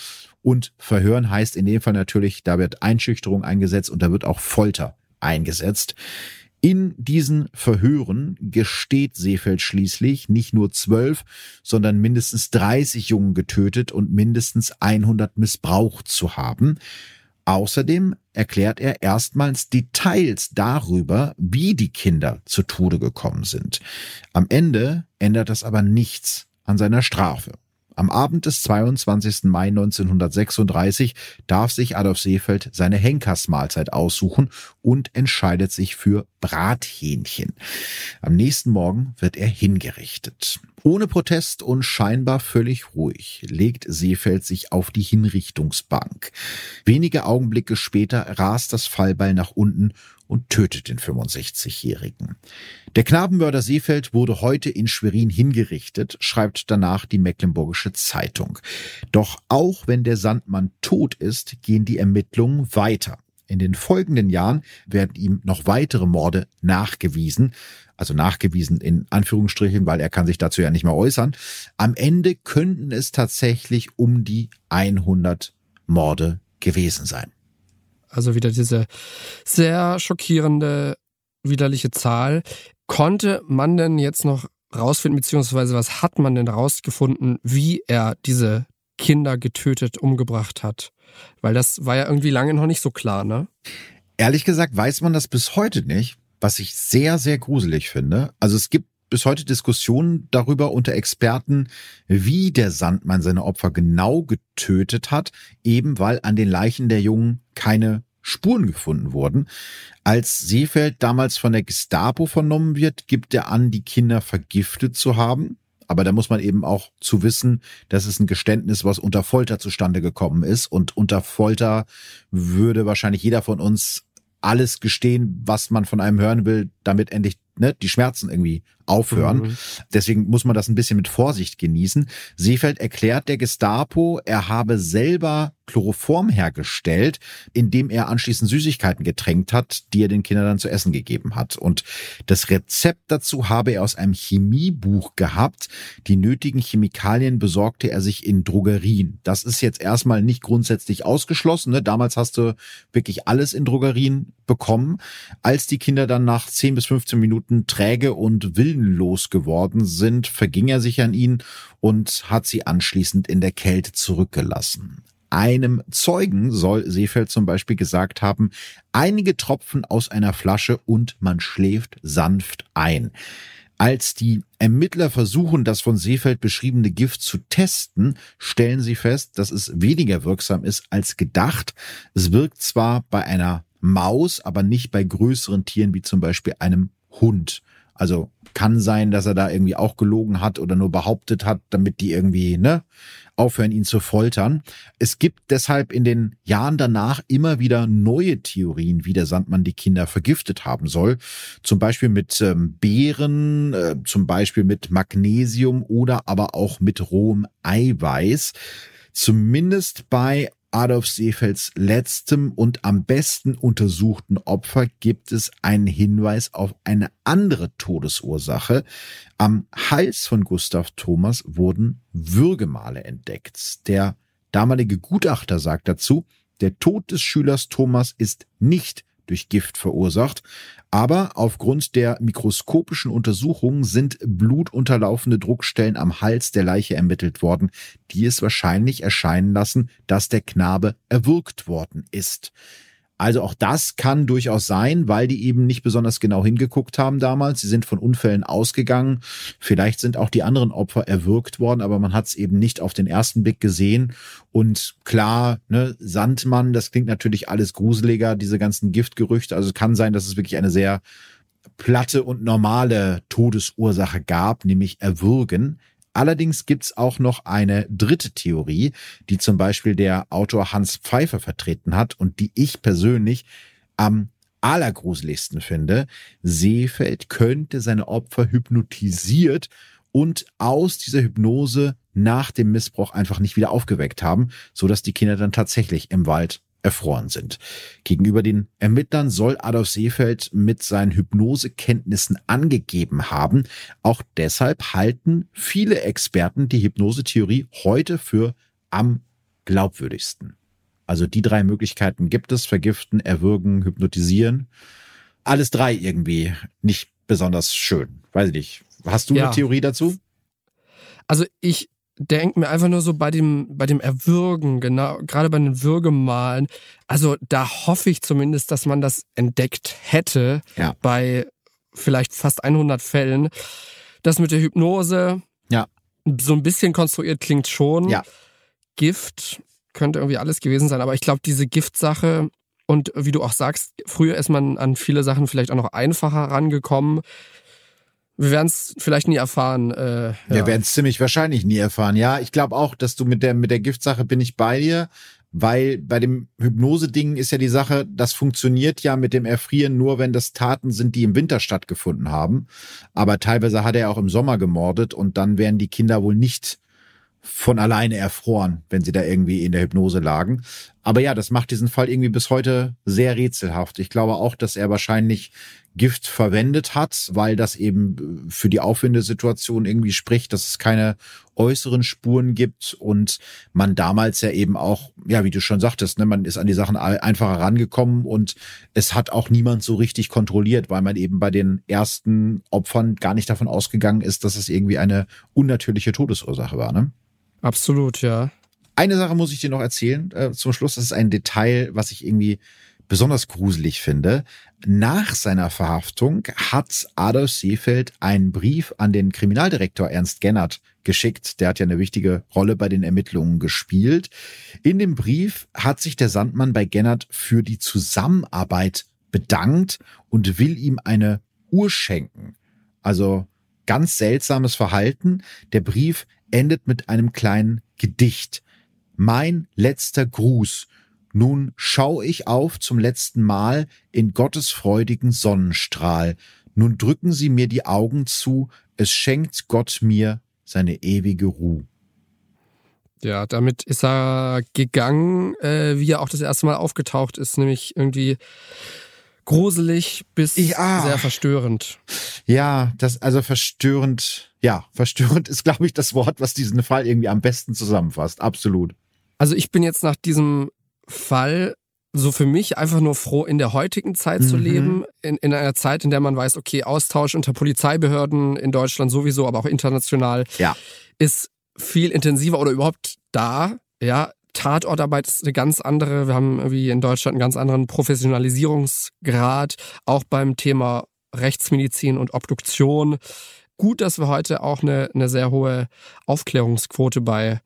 Und verhören heißt in dem Fall natürlich, da wird Einschüchterung eingesetzt und da wird auch Folter eingesetzt. In diesen Verhören gesteht Seefeld schließlich nicht nur zwölf, sondern mindestens 30 Jungen getötet und mindestens 100 missbraucht zu haben. Außerdem erklärt er erstmals Details darüber, wie die Kinder zu Tode gekommen sind. Am Ende ändert das aber nichts an seiner Strafe. Am Abend des 22. Mai 1936 darf sich Adolf Seefeld seine Henkersmahlzeit aussuchen und entscheidet sich für Brathähnchen. Am nächsten Morgen wird er hingerichtet. Ohne Protest und scheinbar völlig ruhig legt Seefeld sich auf die Hinrichtungsbank. Wenige Augenblicke später rast das Fallbeil nach unten und tötet den 65-Jährigen. Der Knabenmörder Seefeld wurde heute in Schwerin hingerichtet, schreibt danach die Mecklenburgische Zeitung. Doch auch wenn der Sandmann tot ist, gehen die Ermittlungen weiter. In den folgenden Jahren werden ihm noch weitere Morde nachgewiesen, also nachgewiesen in Anführungsstrichen, weil er kann sich dazu ja nicht mehr äußern. Am Ende könnten es tatsächlich um die 100 Morde gewesen sein. Also wieder diese sehr schockierende, widerliche Zahl. Konnte man denn jetzt noch rausfinden, beziehungsweise was hat man denn rausgefunden, wie er diese Kinder getötet, umgebracht hat? Weil das war ja irgendwie lange noch nicht so klar, ne? Ehrlich gesagt weiß man das bis heute nicht, was ich sehr, sehr gruselig finde. Also es gibt bis heute Diskussionen darüber unter Experten, wie der Sandmann seine Opfer genau getötet hat, eben weil an den Leichen der Jungen keine Spuren gefunden wurden. Als Seefeld damals von der Gestapo vernommen wird, gibt er an, die Kinder vergiftet zu haben. Aber da muss man eben auch zu wissen, dass es ein Geständnis, was unter Folter zustande gekommen ist. Und unter Folter würde wahrscheinlich jeder von uns alles gestehen, was man von einem hören will, damit endlich ne, die Schmerzen irgendwie aufhören. Mhm. Deswegen muss man das ein bisschen mit Vorsicht genießen. Seefeld erklärt der Gestapo, er habe selber Chloroform hergestellt, indem er anschließend Süßigkeiten getränkt hat, die er den Kindern dann zu essen gegeben hat. Und das Rezept dazu habe er aus einem Chemiebuch gehabt. Die nötigen Chemikalien besorgte er sich in Drogerien. Das ist jetzt erstmal nicht grundsätzlich ausgeschlossen. Ne? Damals hast du wirklich alles in Drogerien bekommen. Als die Kinder dann nach 10 bis 15 Minuten träge und willenlos geworden sind, verging er sich an ihnen und hat sie anschließend in der Kälte zurückgelassen. Einem Zeugen soll Seefeld zum Beispiel gesagt haben, einige Tropfen aus einer Flasche und man schläft sanft ein. Als die Ermittler versuchen, das von Seefeld beschriebene Gift zu testen, stellen sie fest, dass es weniger wirksam ist als gedacht. Es wirkt zwar bei einer Maus, aber nicht bei größeren Tieren wie zum Beispiel einem Hund. Also kann sein, dass er da irgendwie auch gelogen hat oder nur behauptet hat, damit die irgendwie, ne, aufhören, ihn zu foltern. Es gibt deshalb in den Jahren danach immer wieder neue Theorien, wie der Sandmann die Kinder vergiftet haben soll. Zum Beispiel mit ähm, Beeren, äh, zum Beispiel mit Magnesium oder aber auch mit rohem Eiweiß. Zumindest bei Adolf Seefelds letztem und am besten untersuchten Opfer gibt es einen Hinweis auf eine andere Todesursache. Am Hals von Gustav Thomas wurden Würgemale entdeckt. Der damalige Gutachter sagt dazu, der Tod des Schülers Thomas ist nicht durch Gift verursacht. Aber aufgrund der mikroskopischen Untersuchungen sind blutunterlaufende Druckstellen am Hals der Leiche ermittelt worden, die es wahrscheinlich erscheinen lassen, dass der Knabe erwürgt worden ist. Also auch das kann durchaus sein, weil die eben nicht besonders genau hingeguckt haben damals. Sie sind von Unfällen ausgegangen. Vielleicht sind auch die anderen Opfer erwürgt worden, aber man hat es eben nicht auf den ersten Blick gesehen. Und klar, ne, Sandmann, das klingt natürlich alles gruseliger, diese ganzen Giftgerüchte. Also es kann sein, dass es wirklich eine sehr platte und normale Todesursache gab, nämlich Erwürgen. Allerdings gibt's auch noch eine dritte Theorie, die zum Beispiel der Autor Hans Pfeiffer vertreten hat und die ich persönlich am allergruseligsten finde. Seefeld könnte seine Opfer hypnotisiert und aus dieser Hypnose nach dem Missbrauch einfach nicht wieder aufgeweckt haben, so dass die Kinder dann tatsächlich im Wald erfroren sind. Gegenüber den Ermittlern soll Adolf Seefeld mit seinen Hypnosekenntnissen angegeben haben. Auch deshalb halten viele Experten die Hypnosetheorie heute für am glaubwürdigsten. Also die drei Möglichkeiten gibt es. Vergiften, erwürgen, hypnotisieren. Alles drei irgendwie nicht besonders schön. Weiß ich nicht. Hast du ja. eine Theorie dazu? Also ich denke mir einfach nur so bei dem, bei dem Erwürgen, genau, gerade bei den Würgemalen. Also da hoffe ich zumindest, dass man das entdeckt hätte ja. bei vielleicht fast 100 Fällen. Das mit der Hypnose, ja. so ein bisschen konstruiert klingt schon. Ja. Gift könnte irgendwie alles gewesen sein, aber ich glaube, diese Giftsache und wie du auch sagst, früher ist man an viele Sachen vielleicht auch noch einfacher rangekommen. Wir werden es vielleicht nie erfahren. Äh, ja. Wir werden es ziemlich wahrscheinlich nie erfahren. Ja, ich glaube auch, dass du mit der mit der Giftsache bin ich bei dir, weil bei dem Hypnose-Ding ist ja die Sache, das funktioniert ja mit dem Erfrieren nur, wenn das Taten sind, die im Winter stattgefunden haben. Aber teilweise hat er auch im Sommer gemordet und dann wären die Kinder wohl nicht von alleine erfroren, wenn sie da irgendwie in der Hypnose lagen. Aber ja, das macht diesen Fall irgendwie bis heute sehr rätselhaft. Ich glaube auch, dass er wahrscheinlich Gift verwendet hat, weil das eben für die Aufwindesituation irgendwie spricht, dass es keine äußeren Spuren gibt und man damals ja eben auch, ja, wie du schon sagtest, ne, man ist an die Sachen einfacher rangekommen und es hat auch niemand so richtig kontrolliert, weil man eben bei den ersten Opfern gar nicht davon ausgegangen ist, dass es irgendwie eine unnatürliche Todesursache war, ne? Absolut, ja. Eine Sache muss ich dir noch erzählen äh, zum Schluss. Das ist ein Detail, was ich irgendwie besonders gruselig finde. Nach seiner Verhaftung hat Adolf Seefeld einen Brief an den Kriminaldirektor Ernst Gennert geschickt. Der hat ja eine wichtige Rolle bei den Ermittlungen gespielt. In dem Brief hat sich der Sandmann bei Gennert für die Zusammenarbeit bedankt und will ihm eine Uhr schenken. Also ganz seltsames Verhalten. Der Brief endet mit einem kleinen Gedicht. Mein letzter Gruß. Nun schau ich auf zum letzten Mal in Gottes freudigen Sonnenstrahl. Nun drücken Sie mir die Augen zu, es schenkt Gott mir seine ewige Ruhe. Ja, damit ist er gegangen, äh, wie er auch das erste Mal aufgetaucht ist, nämlich irgendwie gruselig bis ja. sehr verstörend. Ja, das also verstörend. Ja, verstörend ist, glaube ich, das Wort, was diesen Fall irgendwie am besten zusammenfasst. Absolut. Also ich bin jetzt nach diesem Fall so für mich einfach nur froh, in der heutigen Zeit mhm. zu leben, in, in einer Zeit, in der man weiß, okay, Austausch unter Polizeibehörden in Deutschland sowieso, aber auch international, ja. ist viel intensiver oder überhaupt da. Ja, Tatortarbeit ist eine ganz andere. Wir haben irgendwie in Deutschland einen ganz anderen Professionalisierungsgrad, auch beim Thema Rechtsmedizin und Obduktion. Gut, dass wir heute auch eine, eine sehr hohe Aufklärungsquote bei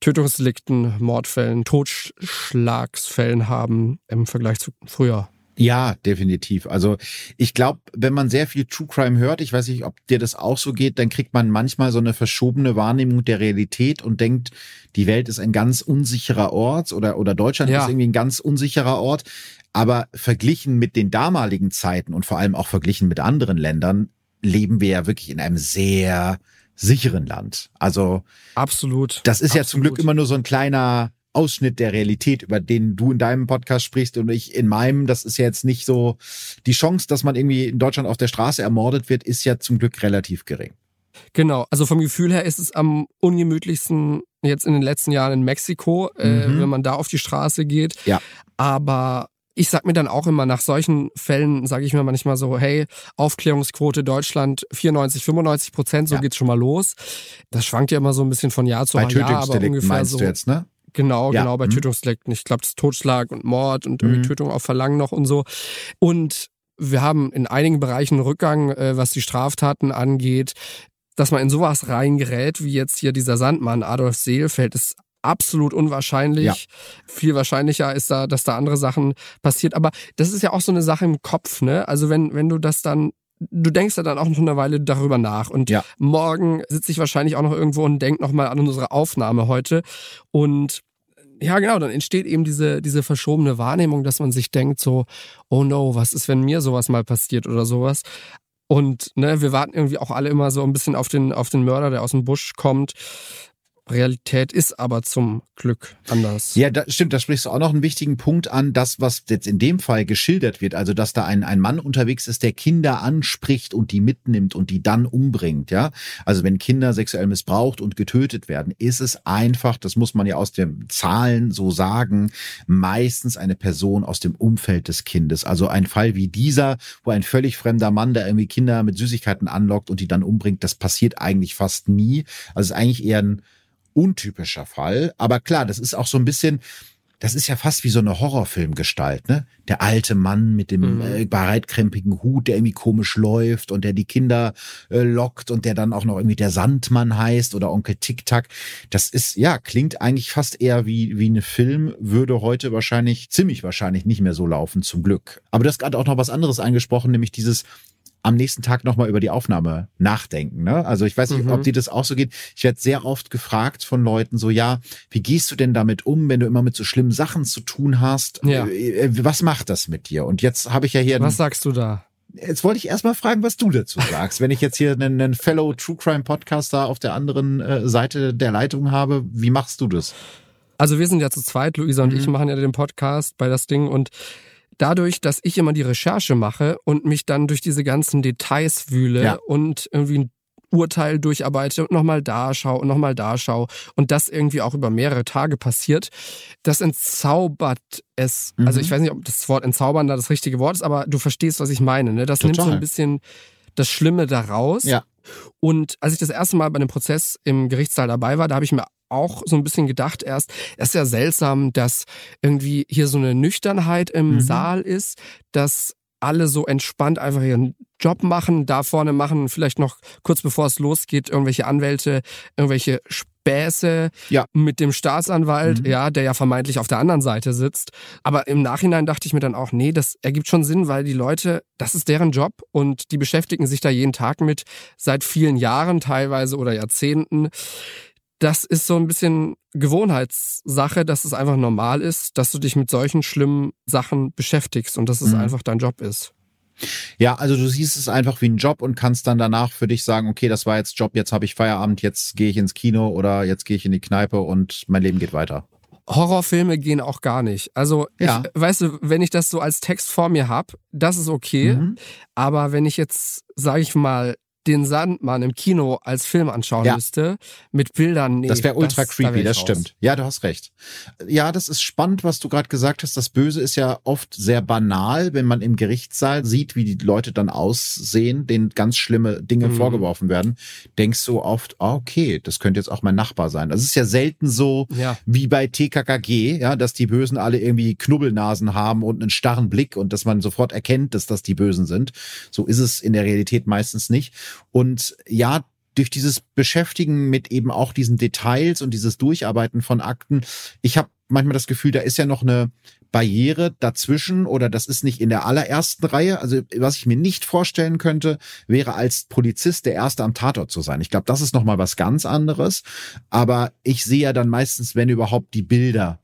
Tötungsdelikten, Mordfällen, Totschlagsfällen haben im Vergleich zu früher. Ja, definitiv. Also ich glaube, wenn man sehr viel True Crime hört, ich weiß nicht, ob dir das auch so geht, dann kriegt man manchmal so eine verschobene Wahrnehmung der Realität und denkt, die Welt ist ein ganz unsicherer Ort oder, oder Deutschland ja. ist irgendwie ein ganz unsicherer Ort. Aber verglichen mit den damaligen Zeiten und vor allem auch verglichen mit anderen Ländern, leben wir ja wirklich in einem sehr sicheren Land. Also absolut. Das ist absolut. ja zum Glück immer nur so ein kleiner Ausschnitt der Realität, über den du in deinem Podcast sprichst und ich in meinem. Das ist ja jetzt nicht so. Die Chance, dass man irgendwie in Deutschland auf der Straße ermordet wird, ist ja zum Glück relativ gering. Genau, also vom Gefühl her ist es am ungemütlichsten jetzt in den letzten Jahren in Mexiko, äh, mhm. äh, wenn man da auf die Straße geht. Ja. Aber ich sag mir dann auch immer, nach solchen Fällen sage ich mir manchmal so, hey, Aufklärungsquote Deutschland 94, 95 Prozent, so ja. geht's schon mal los. Das schwankt ja immer so ein bisschen von Jahr zu Jahr, aber ungefähr meinst so. Du jetzt, ne? Genau, ja. genau, bei mhm. Tötungsdelikten. Ich glaube, das ist Totschlag und Mord und irgendwie mhm. Tötung auf Verlangen noch und so. Und wir haben in einigen Bereichen Rückgang, äh, was die Straftaten angeht. Dass man in sowas reingerät, wie jetzt hier dieser Sandmann Adolf Seelfeld, ist absolut unwahrscheinlich. Ja. Viel wahrscheinlicher ist da, dass da andere Sachen passiert. Aber das ist ja auch so eine Sache im Kopf, ne? Also wenn, wenn du das dann du denkst ja dann auch noch eine Weile darüber nach. Und ja. morgen sitze ich wahrscheinlich auch noch irgendwo und denk nochmal an unsere Aufnahme heute. Und ja, genau, dann entsteht eben diese, diese verschobene Wahrnehmung, dass man sich denkt so, oh no, was ist, wenn mir sowas mal passiert oder sowas. Und ne, wir warten irgendwie auch alle immer so ein bisschen auf den, auf den Mörder, der aus dem Busch kommt. Realität ist aber zum Glück anders. Ja, das stimmt, da sprichst du auch noch einen wichtigen Punkt an, das, was jetzt in dem Fall geschildert wird, also dass da ein, ein Mann unterwegs ist, der Kinder anspricht und die mitnimmt und die dann umbringt, ja. Also wenn Kinder sexuell missbraucht und getötet werden, ist es einfach, das muss man ja aus den Zahlen so sagen, meistens eine Person aus dem Umfeld des Kindes. Also ein Fall wie dieser, wo ein völlig fremder Mann, der irgendwie Kinder mit Süßigkeiten anlockt und die dann umbringt, das passiert eigentlich fast nie. Also es ist eigentlich eher ein untypischer Fall. Aber klar, das ist auch so ein bisschen, das ist ja fast wie so eine Horrorfilmgestalt, ne? Der alte Mann mit dem mhm. äh, breitkrempigen Hut, der irgendwie komisch läuft und der die Kinder äh, lockt und der dann auch noch irgendwie der Sandmann heißt oder Onkel Tic-Tac. Das ist, ja, klingt eigentlich fast eher wie, wie eine Film, würde heute wahrscheinlich, ziemlich wahrscheinlich nicht mehr so laufen, zum Glück. Aber du hast gerade auch noch was anderes angesprochen, nämlich dieses am nächsten Tag nochmal über die Aufnahme nachdenken. Ne? Also ich weiß nicht, mhm. ob dir das auch so geht. Ich werde sehr oft gefragt von Leuten so, ja, wie gehst du denn damit um, wenn du immer mit so schlimmen Sachen zu tun hast? Ja. Äh, äh, was macht das mit dir? Und jetzt habe ich ja hier... Was sagst du da? Jetzt wollte ich erstmal fragen, was du dazu sagst. Wenn ich jetzt hier einen, einen Fellow True Crime Podcaster auf der anderen äh, Seite der Leitung habe, wie machst du das? Also wir sind ja zu zweit, Luisa und mhm. ich machen ja den Podcast bei das Ding und dadurch, dass ich immer die Recherche mache und mich dann durch diese ganzen Details wühle ja. und irgendwie ein Urteil durcharbeite und nochmal da schaue und nochmal da schaue und das irgendwie auch über mehrere Tage passiert, das entzaubert es. Mhm. Also ich weiß nicht, ob das Wort entzaubern da das richtige Wort ist, aber du verstehst, was ich meine. Ne? Das Total. nimmt so ein bisschen das Schlimme daraus. Ja. Und als ich das erste Mal bei dem Prozess im Gerichtssaal dabei war, da habe ich mir auch so ein bisschen gedacht erst, es ist ja seltsam, dass irgendwie hier so eine Nüchternheit im mhm. Saal ist, dass alle so entspannt einfach ihren Job machen, da vorne machen, vielleicht noch kurz bevor es losgeht, irgendwelche Anwälte, irgendwelche Späße ja. mit dem Staatsanwalt, mhm. ja, der ja vermeintlich auf der anderen Seite sitzt. Aber im Nachhinein dachte ich mir dann auch, nee, das ergibt schon Sinn, weil die Leute, das ist deren Job und die beschäftigen sich da jeden Tag mit seit vielen Jahren teilweise oder Jahrzehnten das ist so ein bisschen Gewohnheitssache, dass es einfach normal ist, dass du dich mit solchen schlimmen Sachen beschäftigst und dass es mhm. einfach dein Job ist. Ja, also du siehst es einfach wie ein Job und kannst dann danach für dich sagen, okay, das war jetzt Job, jetzt habe ich Feierabend, jetzt gehe ich ins Kino oder jetzt gehe ich in die Kneipe und mein Leben geht weiter. Horrorfilme gehen auch gar nicht. Also, ja. ich, weißt du, wenn ich das so als Text vor mir habe, das ist okay. Mhm. Aber wenn ich jetzt, sage ich mal, den Sandmann im Kino als Film anschauen ja. müsste, mit Bildern. Nee, das wäre ultra das, creepy, da das stimmt. Ja, du hast recht. Ja, das ist spannend, was du gerade gesagt hast. Das Böse ist ja oft sehr banal, wenn man im Gerichtssaal sieht, wie die Leute dann aussehen, denen ganz schlimme Dinge mhm. vorgeworfen werden. Denkst du oft, ah, okay, das könnte jetzt auch mein Nachbar sein. Das ist ja selten so ja. wie bei TKKG, ja, dass die Bösen alle irgendwie Knubbelnasen haben und einen starren Blick und dass man sofort erkennt, dass das die Bösen sind. So ist es in der Realität meistens nicht. Und ja, durch dieses Beschäftigen mit eben auch diesen Details und dieses Durcharbeiten von Akten, ich habe manchmal das Gefühl, da ist ja noch eine Barriere dazwischen oder das ist nicht in der allerersten Reihe. Also was ich mir nicht vorstellen könnte, wäre als Polizist der Erste am Tatort zu sein. Ich glaube, das ist noch mal was ganz anderes. Aber ich sehe ja dann meistens, wenn überhaupt, die Bilder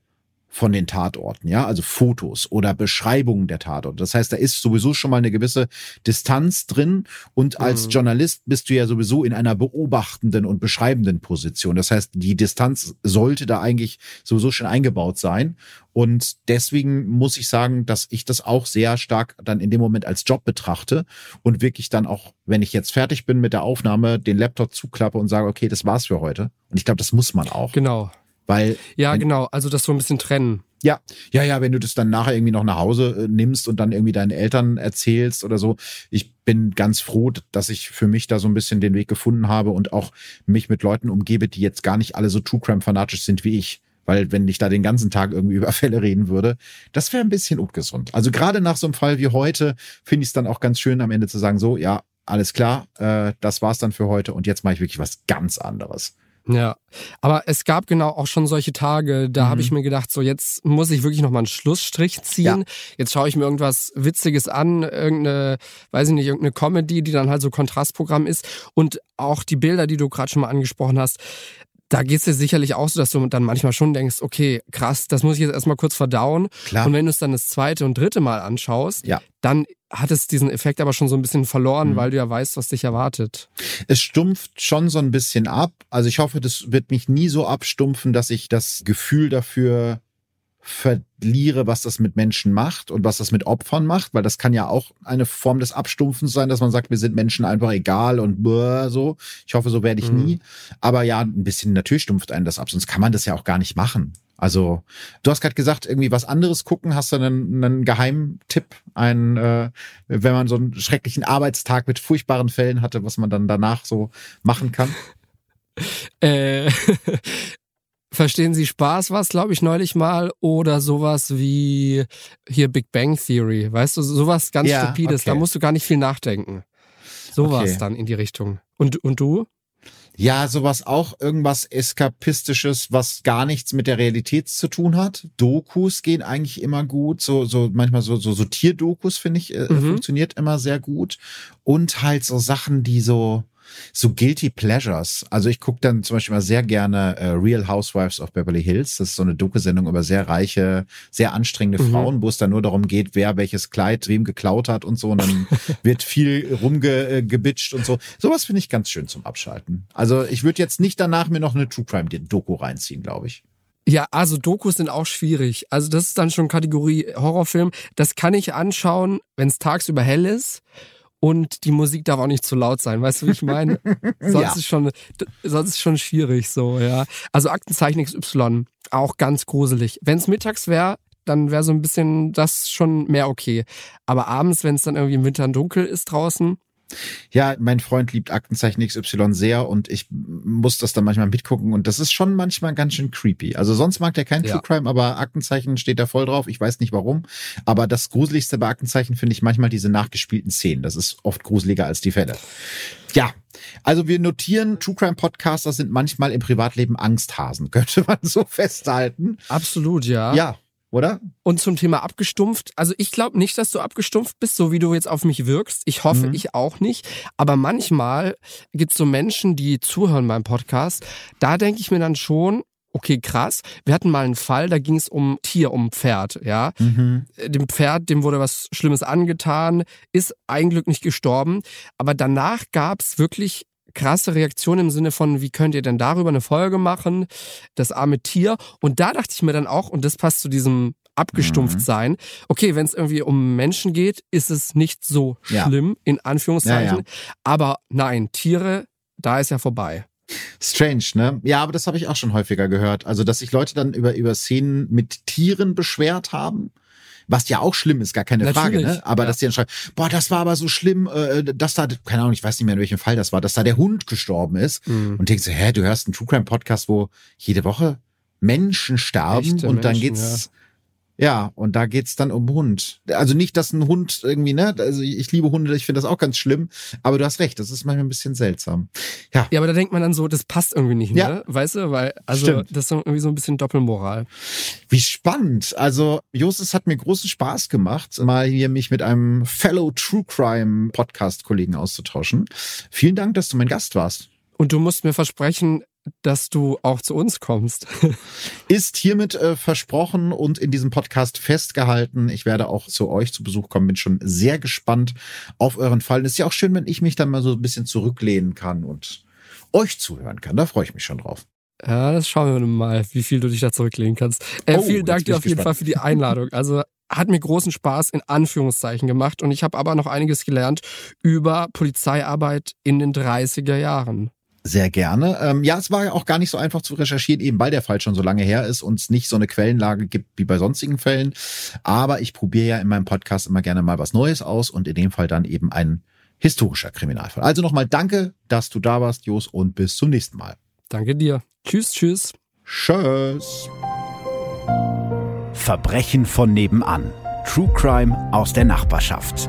von den Tatorten, ja, also Fotos oder Beschreibungen der Tatorte. Das heißt, da ist sowieso schon mal eine gewisse Distanz drin und als mhm. Journalist bist du ja sowieso in einer beobachtenden und beschreibenden Position. Das heißt, die Distanz sollte da eigentlich sowieso schon eingebaut sein und deswegen muss ich sagen, dass ich das auch sehr stark dann in dem Moment als Job betrachte und wirklich dann auch, wenn ich jetzt fertig bin mit der Aufnahme, den Laptop zuklappe und sage, okay, das war's für heute. Und ich glaube, das muss man auch. Genau. Weil. Ja, wenn, genau. Also das so ein bisschen trennen. Ja, ja, ja, wenn du das dann nachher irgendwie noch nach Hause äh, nimmst und dann irgendwie deinen Eltern erzählst oder so. Ich bin ganz froh, dass ich für mich da so ein bisschen den Weg gefunden habe und auch mich mit Leuten umgebe, die jetzt gar nicht alle so True Crime fanatisch sind wie ich. Weil wenn ich da den ganzen Tag irgendwie über Fälle reden würde, das wäre ein bisschen ungesund. Also gerade nach so einem Fall wie heute finde ich es dann auch ganz schön am Ende zu sagen, so, ja, alles klar, äh, das war's dann für heute und jetzt mache ich wirklich was ganz anderes. Ja, aber es gab genau auch schon solche Tage, da mhm. habe ich mir gedacht, so jetzt muss ich wirklich nochmal einen Schlussstrich ziehen. Ja. Jetzt schaue ich mir irgendwas Witziges an, irgendeine, weiß ich nicht, irgendeine Comedy, die dann halt so Kontrastprogramm ist. Und auch die Bilder, die du gerade schon mal angesprochen hast, da geht es dir sicherlich auch so, dass du dann manchmal schon denkst, okay, krass, das muss ich jetzt erstmal kurz verdauen. Klar. Und wenn du es dann das zweite und dritte Mal anschaust, ja. dann hat es diesen Effekt aber schon so ein bisschen verloren, mhm. weil du ja weißt, was dich erwartet. Es stumpft schon so ein bisschen ab. Also ich hoffe, das wird mich nie so abstumpfen, dass ich das Gefühl dafür verliere, was das mit Menschen macht und was das mit Opfern macht, weil das kann ja auch eine Form des Abstumpfens sein, dass man sagt, wir sind Menschen einfach egal und so. Ich hoffe, so werde ich mhm. nie. Aber ja, ein bisschen natürlich stumpft einen das ab, sonst kann man das ja auch gar nicht machen. Also, du hast gerade gesagt, irgendwie was anderes gucken. Hast du einen, einen Geheimtipp, einen, äh, wenn man so einen schrecklichen Arbeitstag mit furchtbaren Fällen hatte, was man dann danach so machen kann? Äh, Verstehen Sie Spaß was, glaube ich, neulich mal oder sowas wie hier Big Bang Theory, weißt du, sowas ganz ja, stupides, okay. da musst du gar nicht viel nachdenken. Sowas okay. dann in die Richtung. Und und du? Ja, sowas auch, irgendwas Eskapistisches, was gar nichts mit der Realität zu tun hat. Dokus gehen eigentlich immer gut, so, so manchmal so, so, so Tierdokus, finde ich, äh, mhm. funktioniert immer sehr gut. Und halt so Sachen, die so, so Guilty Pleasures. Also ich gucke dann zum Beispiel mal sehr gerne äh, Real Housewives of Beverly Hills. Das ist so eine Doku-Sendung über sehr reiche, sehr anstrengende mhm. Frauen, wo es dann nur darum geht, wer welches Kleid wem geklaut hat und so. Und dann wird viel rumgebitscht äh, und so. Sowas finde ich ganz schön zum Abschalten. Also ich würde jetzt nicht danach mir noch eine True Crime Doku reinziehen, glaube ich. Ja, also Dokus sind auch schwierig. Also das ist dann schon Kategorie Horrorfilm. Das kann ich anschauen, wenn es tagsüber hell ist und die Musik darf auch nicht zu laut sein, weißt du, wie ich meine? sonst ja. ist schon, sonst ist schon schwierig so, ja. Also Aktenzeichen XY, auch ganz gruselig. Wenn es mittags wäre, dann wäre so ein bisschen das schon mehr okay. Aber abends, wenn es dann irgendwie im Winter dunkel ist draußen, ja, mein Freund liebt Aktenzeichen XY sehr und ich muss das dann manchmal mitgucken und das ist schon manchmal ganz schön creepy. Also sonst mag der kein ja. True Crime, aber Aktenzeichen steht da voll drauf. Ich weiß nicht warum. Aber das Gruseligste bei Aktenzeichen finde ich manchmal diese nachgespielten Szenen. Das ist oft gruseliger als die Fälle. Ja, also wir notieren, True Crime Podcaster sind manchmal im Privatleben Angsthasen, könnte man so festhalten. Absolut, ja. Ja, oder? Und zum Thema abgestumpft. Also ich glaube nicht, dass du abgestumpft bist, so wie du jetzt auf mich wirkst. Ich hoffe, mhm. ich auch nicht. Aber manchmal gibt es so Menschen, die zuhören beim Podcast. Da denke ich mir dann schon, okay, krass. Wir hatten mal einen Fall, da ging es um Tier, um Pferd, ja. Mhm. Dem Pferd, dem wurde was Schlimmes angetan, ist ein Glück nicht gestorben. Aber danach gab es wirklich krasse Reaktion im Sinne von, wie könnt ihr denn darüber eine Folge machen? Das arme Tier. Und da dachte ich mir dann auch, und das passt zu diesem abgestumpft mhm. sein. Okay, wenn es irgendwie um Menschen geht, ist es nicht so schlimm, ja. in Anführungszeichen. Ja, ja. Aber nein, Tiere, da ist ja vorbei. Strange, ne? Ja, aber das habe ich auch schon häufiger gehört. Also, dass sich Leute dann über, über Szenen mit Tieren beschwert haben. Was ja auch schlimm ist, gar keine Natürlich, Frage, ne? Aber ja. dass die dann schreiben, boah, das war aber so schlimm, äh, dass da, keine Ahnung, ich weiß nicht mehr, in welchem Fall das war, dass da der Hund gestorben ist. Mhm. Und denkst du, hä, du hörst einen True Crime Podcast, wo jede Woche Menschen sterben Echte und dann geht's. Ja ja, und da geht's dann um Hund. Also nicht, dass ein Hund irgendwie, ne, also ich liebe Hunde, ich finde das auch ganz schlimm, aber du hast recht, das ist manchmal ein bisschen seltsam. Ja. Ja, aber da denkt man dann so, das passt irgendwie nicht, ja. ne? Weißt du, weil, also Stimmt. das ist irgendwie so ein bisschen Doppelmoral. Wie spannend. Also, Justus hat mir großen Spaß gemacht, mal hier mich mit einem Fellow True Crime Podcast-Kollegen auszutauschen. Vielen Dank, dass du mein Gast warst. Und du musst mir versprechen, dass du auch zu uns kommst. Ist hiermit äh, versprochen und in diesem Podcast festgehalten. Ich werde auch zu euch zu Besuch kommen. Bin schon sehr gespannt auf euren Fall. Ist ja auch schön, wenn ich mich dann mal so ein bisschen zurücklehnen kann und euch zuhören kann. Da freue ich mich schon drauf. Ja, das schauen wir mal, wie viel du dich da zurücklehnen kannst. Äh, oh, vielen Dank dir auf jeden Fall für die Einladung. Also hat mir großen Spaß in Anführungszeichen gemacht und ich habe aber noch einiges gelernt über Polizeiarbeit in den 30er Jahren. Sehr gerne. Ähm, ja, es war ja auch gar nicht so einfach zu recherchieren, eben weil der Fall schon so lange her ist und es nicht so eine Quellenlage gibt wie bei sonstigen Fällen. Aber ich probiere ja in meinem Podcast immer gerne mal was Neues aus und in dem Fall dann eben ein historischer Kriminalfall. Also nochmal danke, dass du da warst, Jos, und bis zum nächsten Mal. Danke dir. Tschüss, tschüss. Tschüss. Verbrechen von nebenan. True Crime aus der Nachbarschaft.